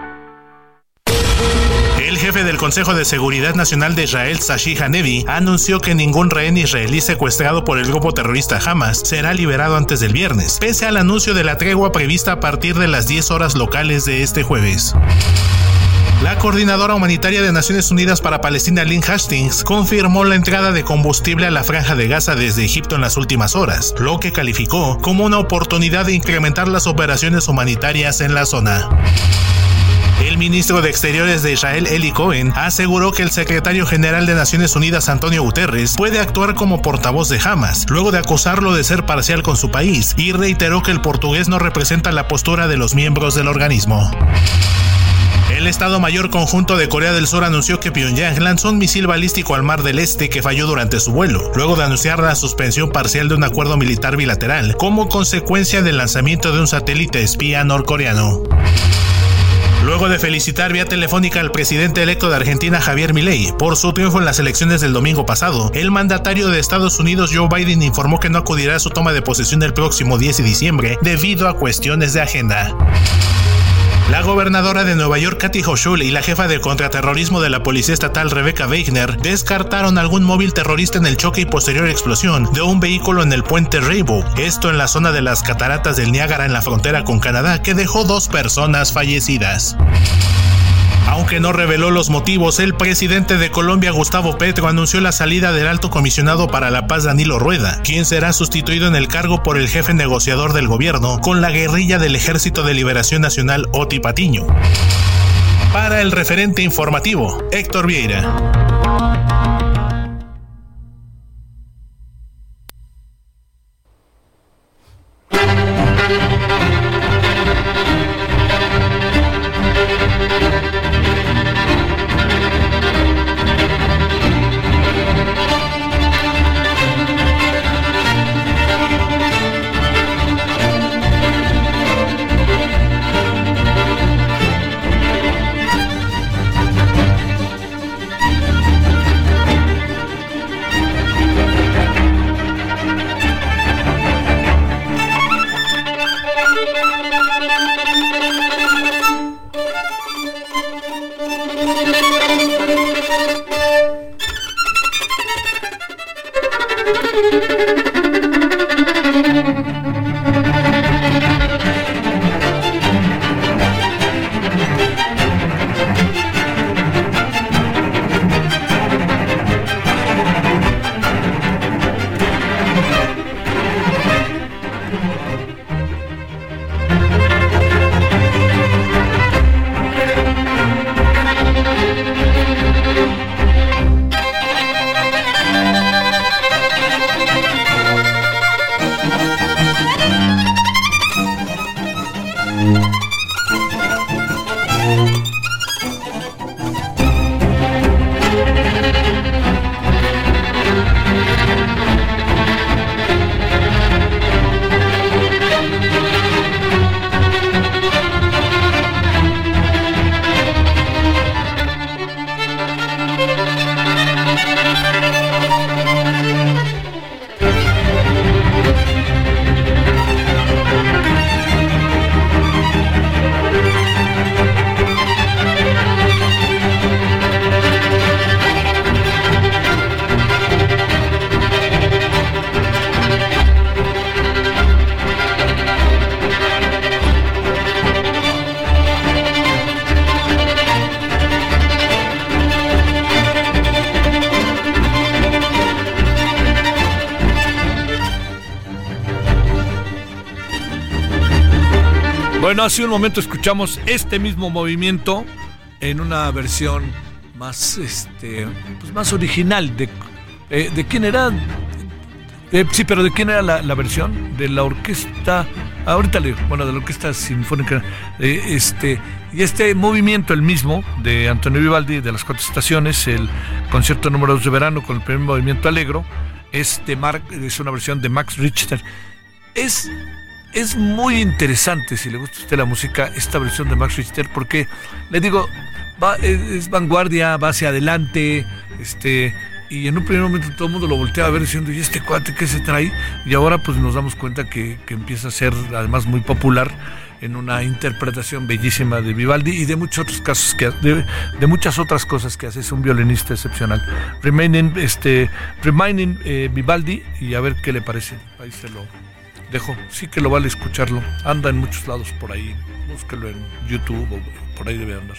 jefe del Consejo de Seguridad Nacional de Israel, Sashi Hanevi, anunció que ningún rehén israelí secuestrado por el grupo terrorista Hamas será liberado antes del viernes, pese al anuncio de la tregua prevista a partir de las 10 horas locales de este jueves. La coordinadora humanitaria de Naciones Unidas para Palestina, Lynn Hastings, confirmó la entrada de combustible a la franja de Gaza desde Egipto en las últimas horas, lo que calificó como una oportunidad de incrementar las operaciones humanitarias en la zona. El ministro de Exteriores de Israel, Eli Cohen, aseguró que el secretario general de Naciones Unidas, Antonio Guterres, puede actuar como portavoz de Hamas, luego de acusarlo de ser parcial con su país, y reiteró que el portugués no representa la postura de los miembros del organismo. El Estado Mayor Conjunto de Corea del Sur anunció que Pyongyang lanzó un misil balístico al Mar del Este que falló durante su vuelo, luego de anunciar la suspensión parcial de un acuerdo militar bilateral como consecuencia del lanzamiento de un satélite espía norcoreano. Luego de felicitar vía telefónica al presidente electo de Argentina Javier Milei por su triunfo en las elecciones del domingo pasado, el mandatario de Estados Unidos Joe Biden informó que no acudirá a su toma de posesión el próximo 10 de diciembre debido a cuestiones de agenda. La gobernadora de Nueva York, Kathy Hochul, y la jefa de contraterrorismo de la Policía Estatal, Rebecca Wegner, descartaron algún móvil terrorista en el choque y posterior explosión de un vehículo en el puente Rainbow, esto en la zona de las cataratas del Niágara en la frontera con Canadá, que dejó dos personas fallecidas. Aunque no reveló los motivos, el presidente de Colombia, Gustavo Petro, anunció la salida del alto comisionado para la paz, Danilo Rueda, quien será sustituido en el cargo por el jefe negociador del gobierno con la guerrilla del Ejército de Liberación Nacional, Oti Patiño. Para el referente informativo, Héctor Vieira. Hace un momento escuchamos este mismo movimiento en una versión más, este, pues más original. ¿De, eh, ¿de quién era? Eh, sí, pero ¿de quién era la, versión? De la orquesta. Ahorita le bueno, de la orquesta sinfónica. Eh, este, y este movimiento, el mismo, de Antonio Vivaldi, de las cuatro estaciones, el concierto número 2 de verano con el primer movimiento alegro, es, de es una versión de Max Richter. Es, es muy interesante, si le gusta a usted la música, esta versión de Max Richter, porque le digo, va, es, vanguardia, va hacia adelante, este y en un primer momento todo el mundo lo voltea a ver diciendo, ¿y este cuate qué se trae? Y ahora pues nos damos cuenta que, que empieza a ser además muy popular en una interpretación bellísima de Vivaldi y de muchos otros casos que de, muchas otras cosas que hace. Es un violinista excepcional. Remaining este remaining eh, Vivaldi y a ver qué le parece. Ahí se lo dejo sí que lo vale escucharlo. Anda en muchos lados por ahí. Búsquelo en YouTube o por ahí debe andar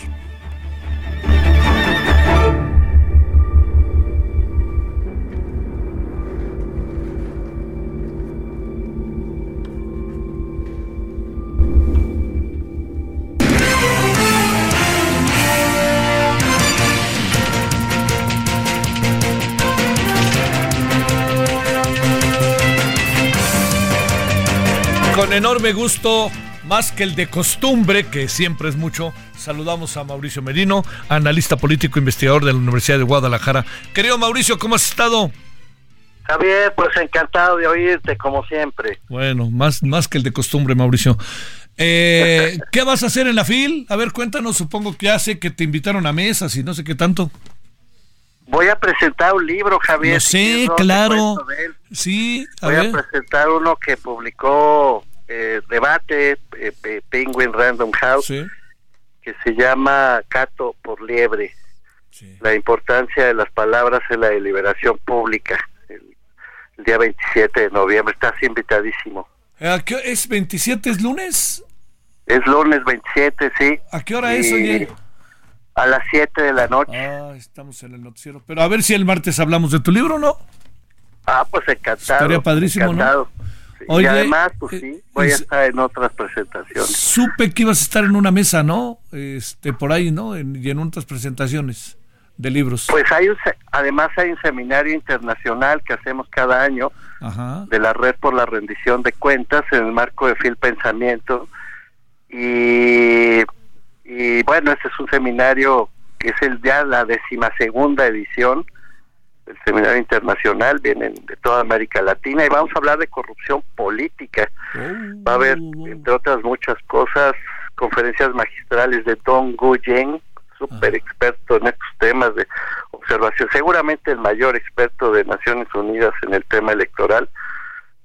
con enorme gusto, más que el de costumbre, que siempre es mucho, saludamos a Mauricio Merino, analista político investigador de la Universidad de Guadalajara. Querido Mauricio, ¿cómo has estado? Javier, pues encantado de oírte, como siempre. Bueno, más, más que el de costumbre, Mauricio. Eh, ¿Qué vas a hacer en la FIL? A ver, cuéntanos, supongo que hace que te invitaron a mesas y no sé qué tanto. Voy a presentar un libro, Javier. Sí, claro. Sí, Voy a presentar uno que publicó eh, debate eh, Penguin Random House que se llama Cato por liebre. La importancia de las palabras en la deliberación pública. El, día 27 de noviembre. Estás invitadísimo. ¿Es 27? ¿Es lunes? Es lunes 27, sí. ¿A qué hora es, oye? A las 7 de la noche. Ah, estamos en el noticiero. Pero a ver si el martes hablamos de tu libro, ¿no? Ah, pues encantado. Estaría padrísimo, encantado y además, pues sí, voy a estar en otras presentaciones. Supe que ibas a estar en una mesa, ¿no? Este, por ahí, ¿no? y en otras presentaciones de libros. Pues hay además hay un seminario internacional que hacemos cada año de la Red por la Rendición de Cuentas en el marco de Fil Pensamiento. Y, y bueno, ese es un seminario que es el ya la decimasegunda edición el seminario internacional, vienen de toda América Latina y vamos a hablar de corrupción política. Va a haber, entre otras muchas cosas, conferencias magistrales de Don Guyen, súper experto en estos temas de observación, seguramente el mayor experto de Naciones Unidas en el tema electoral.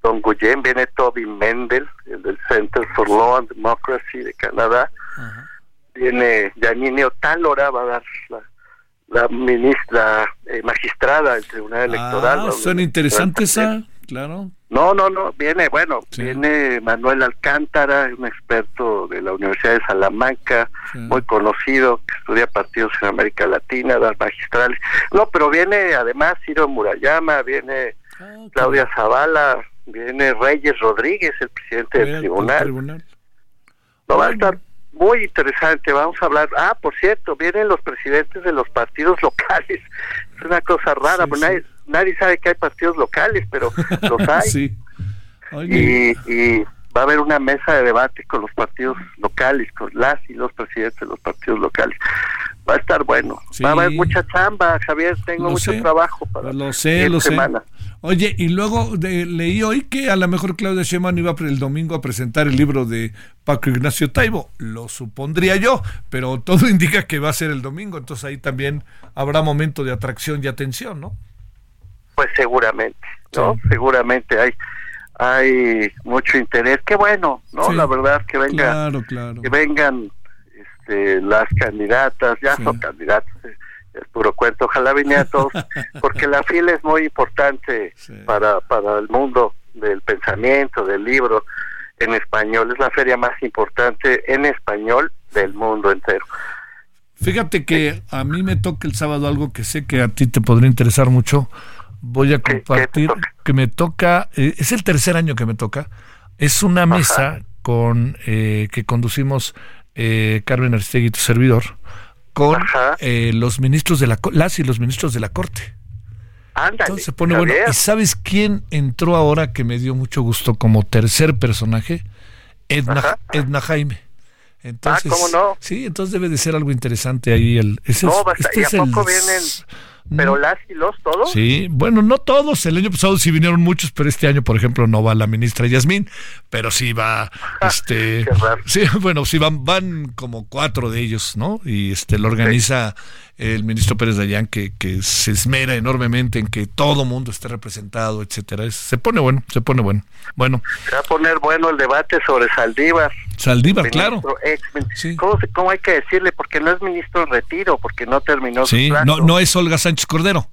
Don Guyen, viene Toby Mendel, el del Center for Law and Democracy de Canadá. Viene Janine Otálora, va a dar la la ministra eh, magistrada del Tribunal Electoral. Ah, son interesantes, esa, claro. No, no, no, viene, bueno, viene Manuel Alcántara, un experto de la Universidad de Salamanca, muy conocido, que estudia partidos en América Latina, las magistrales. No, pero viene además Ciro Murayama, viene ah, Claudia Zavala, viene Reyes Rodríguez, el presidente del tribunal. tribunal. No va a estar muy interesante. Vamos a hablar. Ah, por cierto, vienen los presidentes de los partidos locales. Es una cosa rara, pues Nadie, nadie, sabe que hay partidos locales, pero los hay. Y, y, va a haber una mesa de debate con los partidos locales, con las y los presidentes de los partidos locales. Va a estar bueno. Va a haber mucha chamba, Javier. Tengo mucho trabajo para lo sé, lo semana. Oye, y luego leí hoy que a lo mejor Claudia Sheinbaum iba el domingo a presentar el libro de Paco Ignacio Taibo. Lo supondría yo, pero todo indica que va a ser el domingo, entonces ahí también habrá momento de atracción y atención, ¿no? Pues seguramente, ¿no? Seguramente hay hay mucho interés. Qué bueno, ¿no? La verdad que venga, que vengan este, las candidatas, ya son candidatas. Es puro cuento. Ojalá vinieran todos, porque la fila es muy importante para, para el mundo del pensamiento, del libro en español. Es la feria más importante en español del mundo entero. Fíjate que a mí me toca el sábado algo que sé que a ti te podría interesar mucho. Voy a compartir que me toca, eh, es el tercer año que me toca. Es una mesa con eh, que conducimos eh, Carmen Aristegui, tu servidor, con eh, los ministros de la las y los ministros de la corte. Entonces se pone bueno. ¿Y sabes quién entró ahora que me dio mucho gusto como tercer personaje? Edna, Edna Jaime. Entonces, ah, ¿cómo no? Sí, entonces debe de ser algo interesante ahí. El, no, basta, este ¿y a poco vienen pero las y los todos. Sí, bueno, no todos. El año pasado sí vinieron muchos, pero este año, por ejemplo, no va la ministra Yasmín, pero sí va, este, sí, bueno, sí van, van como cuatro de ellos, ¿no? Y este lo organiza el ministro Pérez Dayán, que, que se esmera enormemente en que todo mundo esté representado, etcétera. Se pone bueno, se pone bueno. Bueno. Se va a poner bueno el debate sobre Saldívar. Saldívar, claro. ¿Cómo, hay que decirle? Porque no es ministro en retiro, porque no terminó sí, No, no es Olga Sánchez Cordero.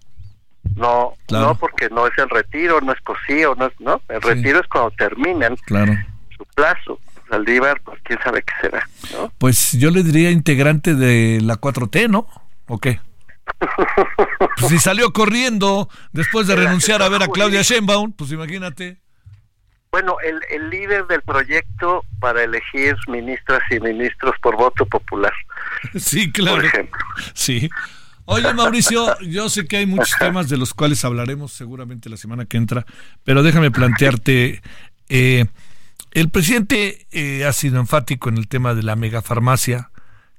No, no, porque no es el retiro, no es cosío, no es, no, el retiro es cuando terminan claro. su plazo. Saldívar, pues quién sabe qué será, Pues yo le diría integrante de la 4T, ¿no? ¿O qué? pues si salió corriendo después de renunciar a ver a Claudia Sheinbaum, pues imagínate. Bueno, el, el líder del proyecto para elegir ministras y ministros por voto popular. Sí, claro. Por ejemplo. Sí. Oye, Mauricio, yo sé que hay muchos temas de los cuales hablaremos seguramente la semana que entra, pero déjame plantearte, eh, el presidente eh, ha sido enfático en el tema de la megafarmacia,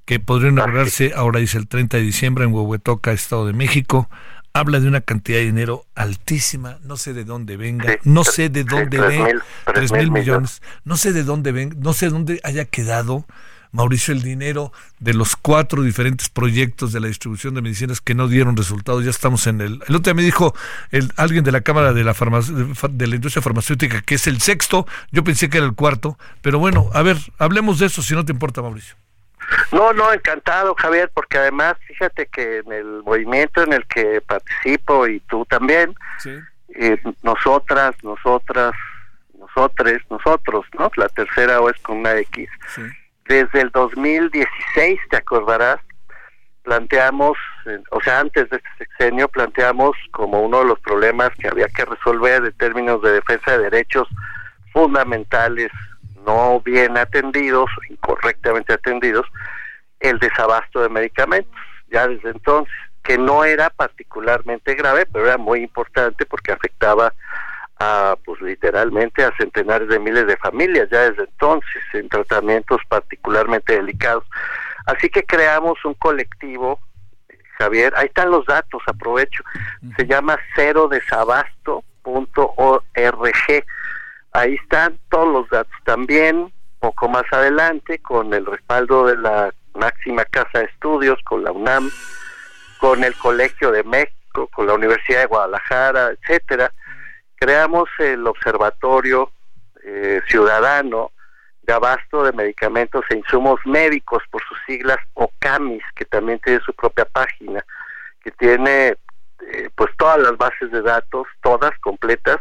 que podría inaugurarse, ahora dice el 30 de diciembre en Huehuetoca, Estado de México habla de una cantidad de dinero altísima, no sé de dónde venga, no sé de dónde venga, tres mil millones, no sé de dónde venga, no sé dónde haya quedado, Mauricio, el dinero de los cuatro diferentes proyectos de la distribución de medicinas que no dieron resultados, ya estamos en el... El otro día me dijo el, alguien de la Cámara de la, de la Industria Farmacéutica que es el sexto, yo pensé que era el cuarto, pero bueno, a ver, hablemos de eso si no te importa, Mauricio. No, no, encantado, Javier, porque además, fíjate que en el movimiento en el que participo y tú también, eh, nosotras, nosotras, nosotres, nosotros, ¿no? La tercera O es con una X. Desde el 2016, te acordarás, planteamos, o sea, antes de este sexenio, planteamos como uno de los problemas que había que resolver en términos de defensa de derechos fundamentales no bien atendidos, incorrectamente atendidos, el desabasto de medicamentos. Ya desde entonces, que no era particularmente grave, pero era muy importante porque afectaba a, pues literalmente a centenares de miles de familias ya desde entonces en tratamientos particularmente delicados. Así que creamos un colectivo, Javier, ahí están los datos, aprovecho, se llama cero desabasto.org Ahí están todos los datos. También, poco más adelante, con el respaldo de la máxima casa de estudios, con la UNAM, con el Colegio de México, con la Universidad de Guadalajara, etcétera, creamos el Observatorio eh, Ciudadano de Abasto de Medicamentos e Insumos Médicos, por sus siglas OCAMIS, que también tiene su propia página, que tiene eh, pues todas las bases de datos, todas completas,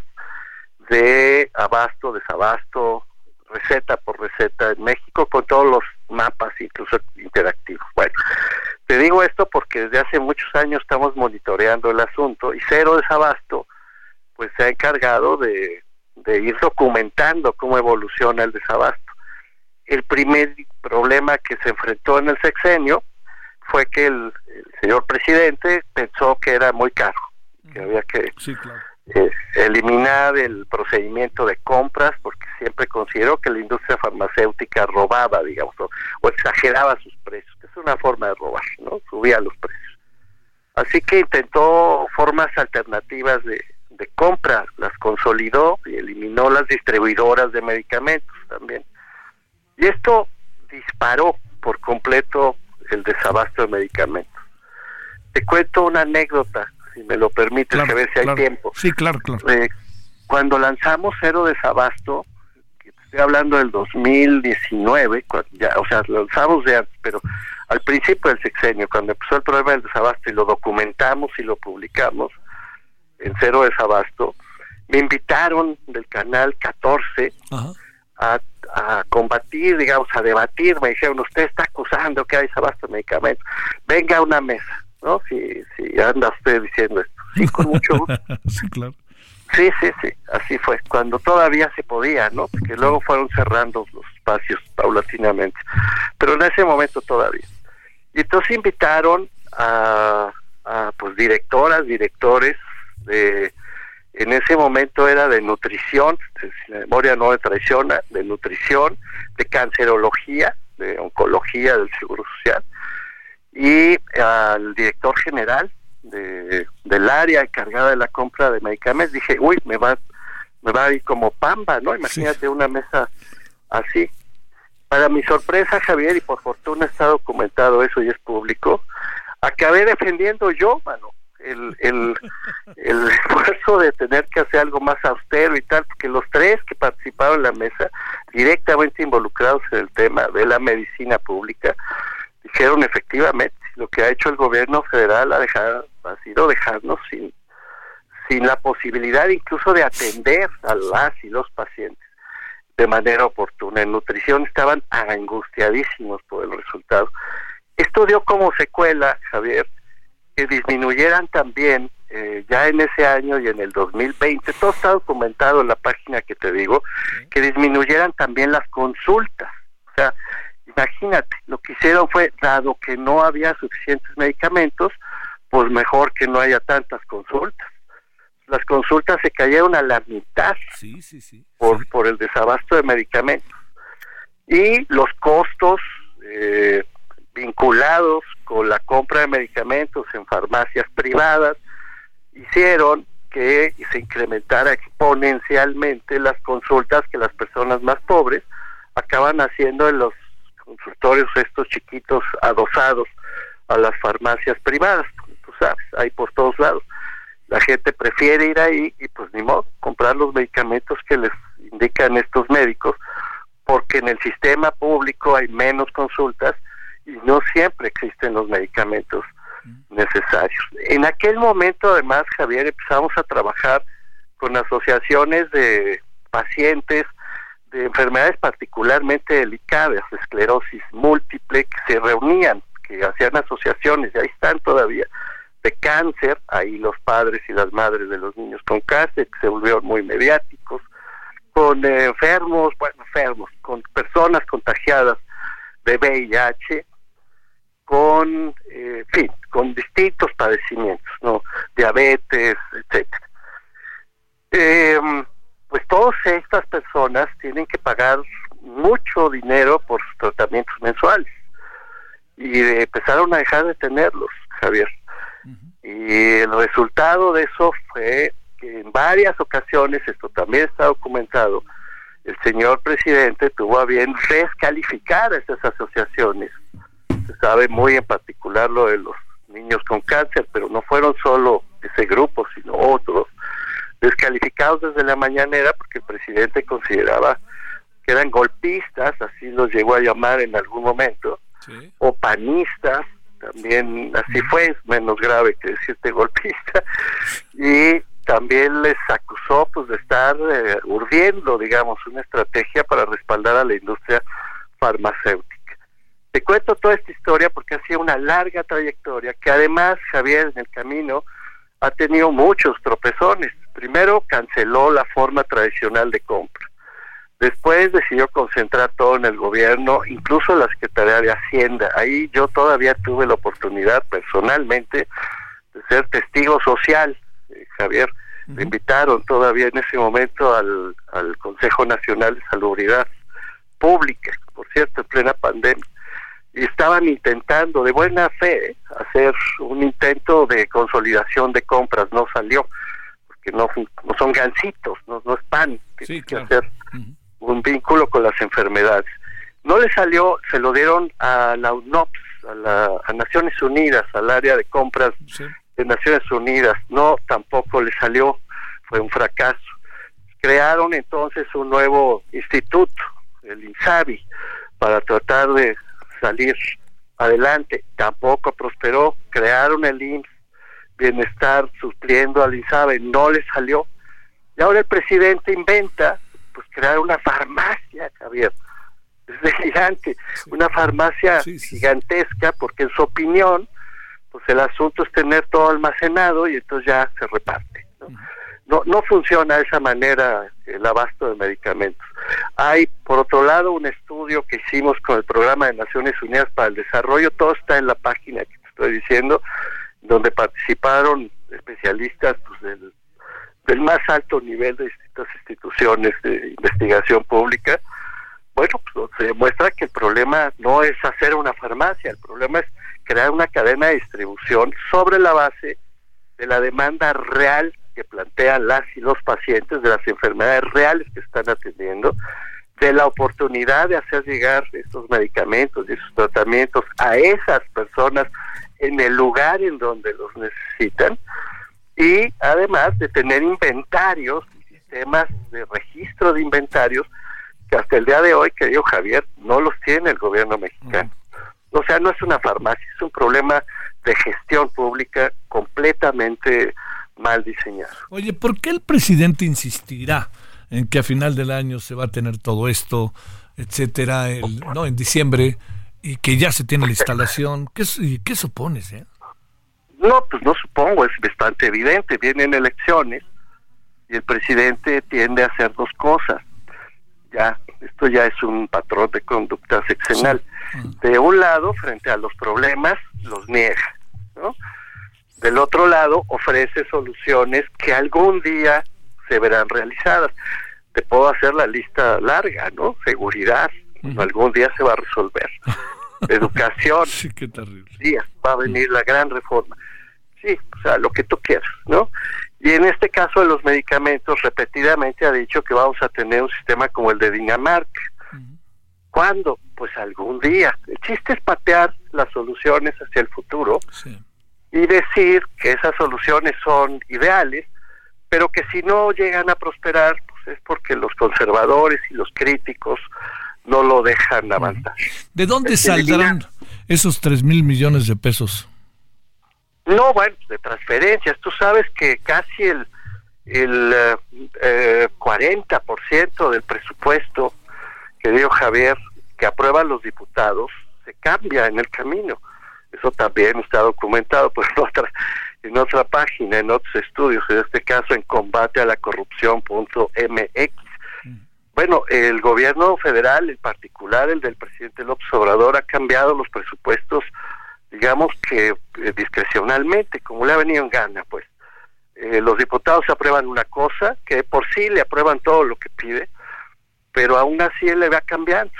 de abasto, desabasto, receta por receta en México con todos los mapas incluso interactivos. Bueno, te digo esto porque desde hace muchos años estamos monitoreando el asunto y Cero Desabasto pues se ha encargado de, de ir documentando cómo evoluciona el desabasto. El primer problema que se enfrentó en el sexenio fue que el, el señor presidente pensó que era muy caro, que había que sí, claro eh, eliminar el procedimiento de compras, porque siempre consideró que la industria farmacéutica robaba, digamos, o, exageraba sus precios, que es una forma de robar, ¿no? Subía los precios. Así que intentó formas alternativas de, de compra, las consolidó y eliminó las distribuidoras de medicamentos también. Y esto disparó por completo el desabasto de medicamentos. Te cuento una anécdota si me lo permites, a ver si hay tiempo. Sí, claro, claro. Eh, cuando lanzamos Cero Desabasto, estoy hablando del 2019, ya, o sea, lo lanzamos de antes, pero al principio del sexenio, cuando empezó el problema del desabasto y lo documentamos y lo publicamos en Cero Desabasto, me invitaron del canal 14 a, a, combatir, digamos, a debatir. Me dijeron, usted está acusando que hay desabasto de medicamentos. Venga a una mesa. ¿No? Si, si anda usted diciendo esto. Sí, con mucho sí, claro. Sí, sí, sí, así fue, cuando todavía se podía, ¿no? Porque luego fueron cerrando los espacios paulatinamente, pero en ese momento todavía. Y entonces invitaron a, a pues directoras, directores de en ese momento era de nutrición, si la memoria no me traiciona, de nutrición, de cancerología, de oncología del Seguro Social, y al director general de, del área encargada de la compra de medicamentos, dije, uy, me va, me va a ir como pamba, ¿no? Imagínate una mesa así. Para mi sorpresa, Javier, y por fortuna está documentado eso y es público, acabé defendiendo yo, mano, el, el, el esfuerzo de tener que hacer algo más austero y tal, porque los tres que participaron en la mesa, directamente involucrados en el tema de la medicina pública, dijeron efectivamente, lo que ha hecho el gobierno federal ha, dejado, ha sido dejarnos sin, sin la posibilidad incluso de atender a las y los pacientes de manera oportuna. En nutrición estaban angustiadísimos por el resultado. Esto dio como secuela, Javier, que disminuyeran también eh, ya en ese año y en el 2020, todo está documentado en la página que te digo, que disminuyeran también las consultas. O sea, imagínate, lo que hicieron fue, dado que no había suficientes medicamentos, pues mejor que no haya tantas consultas. Las consultas se cayeron a la mitad por, por el desabasto de medicamentos. Y los costos eh, vinculados con la compra de medicamentos en farmacias privadas hicieron que se incrementara exponencialmente las consultas que las personas más pobres acaban haciendo en los consultorios estos chiquitos adosados a las farmacias privadas, tú sabes, hay por todos lados. La gente prefiere ir ahí y pues ni modo, comprar los medicamentos que les indican estos médicos, porque en el sistema público hay menos consultas y no siempre existen los medicamentos necesarios. En aquel momento, además, Javier, empezamos a trabajar con asociaciones de pacientes de enfermedades particularmente delicadas, esclerosis múltiple, que se reunían, que hacían asociaciones, y ahí están todavía, de cáncer, ahí los padres y las madres de los niños con cáncer, que se volvieron muy mediáticos, con enfermos, bueno, enfermos, con personas contagiadas de VIH, con, eh, fin, con distintos padecimientos, ¿no? Diabetes, etcétera. Em, pues todas estas personas tienen que pagar mucho dinero por sus tratamientos mensuales. Y empezaron a dejar de tenerlos, Javier. Y el resultado de eso fue que en varias ocasiones, esto también está documentado, el señor presidente tuvo a bien descalificar a esas asociaciones. Se sabe muy en particular lo de los niños con cáncer, pero no fueron solo ese grupo, sino otros, descalificados desde la mañanera porque el presidente consideraba que eran golpistas, así los llegó a llamar en algún momento, o panistas, también así fue, menos grave que decirte golpista, y también les acusó pues de estar eh, urdiendo, digamos, una estrategia para respaldar a la industria farmacéutica. Te cuento toda esta historia porque ha sido una larga trayectoria que además Javier en el camino ha tenido muchos tropezones. Primero canceló la forma tradicional de compra. Después decidió concentrar todo en el gobierno, incluso la Secretaría de Hacienda. Ahí yo todavía tuve la oportunidad personalmente de ser testigo social, eh, Javier. Me invitaron todavía en ese momento al, al Consejo Nacional de Salubridad Pública, por cierto, en plena pandemia y estaban intentando de buena fe hacer un intento de consolidación de compras, no salió, porque no, no son gancitos, no, no es pan, tiene que hacer un vínculo con las enfermedades. No le salió, se lo dieron a la UNOPS, a, la, a Naciones Unidas, al área de compras de Naciones Unidas, no, tampoco le salió, fue un fracaso. Crearon entonces un nuevo instituto, el INSABI, para tratar de salir adelante. Tampoco prosperó. Crearon el IMSS, bienestar, supliendo al INSABE, no le salió. Y ahora el presidente inventa, pues crear una farmacia, Javier. Es gigante, una farmacia gigantesca, porque en su opinión, pues el asunto es tener todo almacenado y entonces ya se reparte. no, no funciona de esa manera el abasto de medicamentos. Hay, por otro lado, un estudio que hicimos con el Programa de Naciones Unidas para el Desarrollo, todo está en la página que te estoy diciendo, donde participaron especialistas pues, del, más alto nivel de distintas instituciones de investigación pública. Bueno, pues se demuestra que el problema no es hacer una farmacia, el problema es crear una cadena de distribución sobre la base de la demanda real que plantean las y los pacientes, de las enfermedades reales que están atendiendo, de la oportunidad de hacer llegar estos medicamentos y esos tratamientos a esas personas en el lugar en donde los necesitan y además de tener inventarios, sistemas de registro de inventarios que hasta el día de hoy, querido Javier, no los tiene el gobierno mexicano. O sea, no es una farmacia, es un problema de gestión pública completamente mal diseñado. Oye, ¿por qué el presidente insistirá en que a final del año se va a tener todo esto, etcétera, no en diciembre y que ya se tiene la instalación? ¿Qué, qué supones? Eh? No, pues no supongo, es bastante evidente. Vienen elecciones y el presidente tiende a hacer dos cosas. Ya, esto ya es un patrón de conducta sexenal. De un lado, frente a los problemas, los niega, ¿no? Del otro lado, ofrece soluciones que algún día se verán realizadas. Te puedo hacer la lista larga, ¿no? Seguridad, algún día se va a resolver. Educación, sí, qué terrible. Día, va a venir la gran reforma. Sí, o sea, lo que tú quieras, ¿no? Y en este caso de los medicamentos, repetidamente ha dicho que vamos a tener un sistema como el de Dinamarca. ¿Cuándo? Pues algún día. El chiste es patear las soluciones hacia el futuro y decir que esas soluciones son ideales, pero que si no llegan a prosperar, pues es porque los conservadores y los críticos no lo dejan avanzar. ¿De dónde saldrán esos tres mil millones de pesos? No, bueno, de transferencias. Tú sabes que casi el, el eh, 40% del presupuesto que dio Javier, que aprueban los diputados, se cambia en el camino. Eso también está documentado pues, en, otra, en otra página, en otros estudios, en este caso en combate a la corrupción.mx. Bueno, el gobierno federal, en particular el del presidente López Obrador, ha cambiado los presupuestos digamos que eh, discrecionalmente, como le ha venido en gana, pues. Eh, los diputados aprueban una cosa, que por sí le aprueban todo lo que pide, pero aún así él le va cambiando.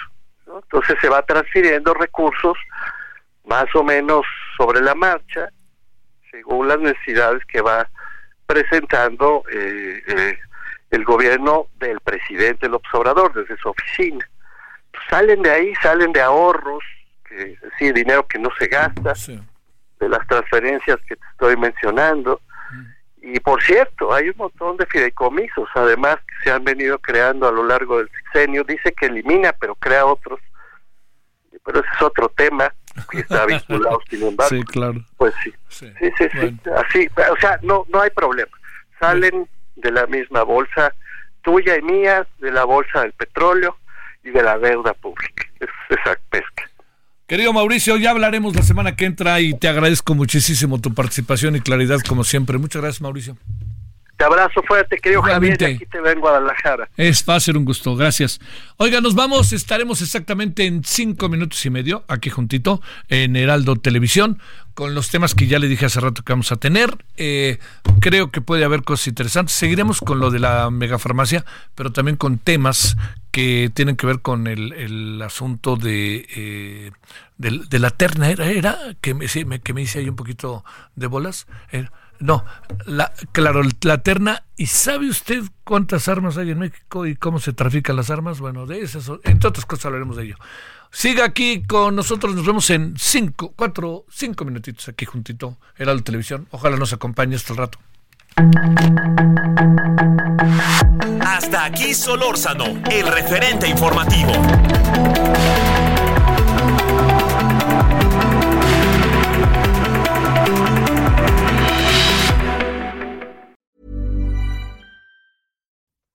Entonces se va transfiriendo recursos más o menos sobre la marcha, según las necesidades que va presentando eh, el gobierno del presidente López Obrador desde su oficina. salen de ahí, salen de ahorros, que sí, dinero que no se gasta, de las transferencias que te estoy mencionando. Y por cierto, hay un montón de fideicomisos, además, que se han venido creando a lo largo del sexenio. Dice que elimina, pero crea otros. Pero ese es otro tema que está vinculado, sin embargo. Sí, claro. Pues sí. Sí, sí, sí. Así, o sea, no, no hay problema. Salen de la misma bolsa tuya y mía, de la bolsa del petróleo y de la deuda pública. Es esa pesca. Querido Mauricio, ya hablaremos la semana que entra y te agradezco muchísimo tu participación y claridad como siempre. Muchas gracias, Mauricio. Te abrazo fuerte, querido Javier, aquí te vengo a Guadalajara. Es, va a ser un gusto, gracias. Oiga, nos vamos, estaremos exactamente en cinco minutos y medio, aquí juntito, en Heraldo Televisión, con los temas que ya le dije hace rato que vamos a tener. Eh, creo que puede haber cosas interesantes. Seguiremos con lo de la megafarmacia, pero también con temas que tienen que ver con el, asunto de, eh, de, la terna, ¿era? era que, me, que me hice ahí un poquito de bolas. Eh, no, la, claro, la terna. ¿Y sabe usted cuántas armas hay en México y cómo se trafican las armas? Bueno, de esas, entre otras cosas hablaremos de ello. Siga aquí con nosotros, nos vemos en cinco, cuatro, cinco minutitos aquí juntito, era la televisión. Ojalá nos acompañe hasta el rato. Hasta aquí Solórzano, el referente informativo.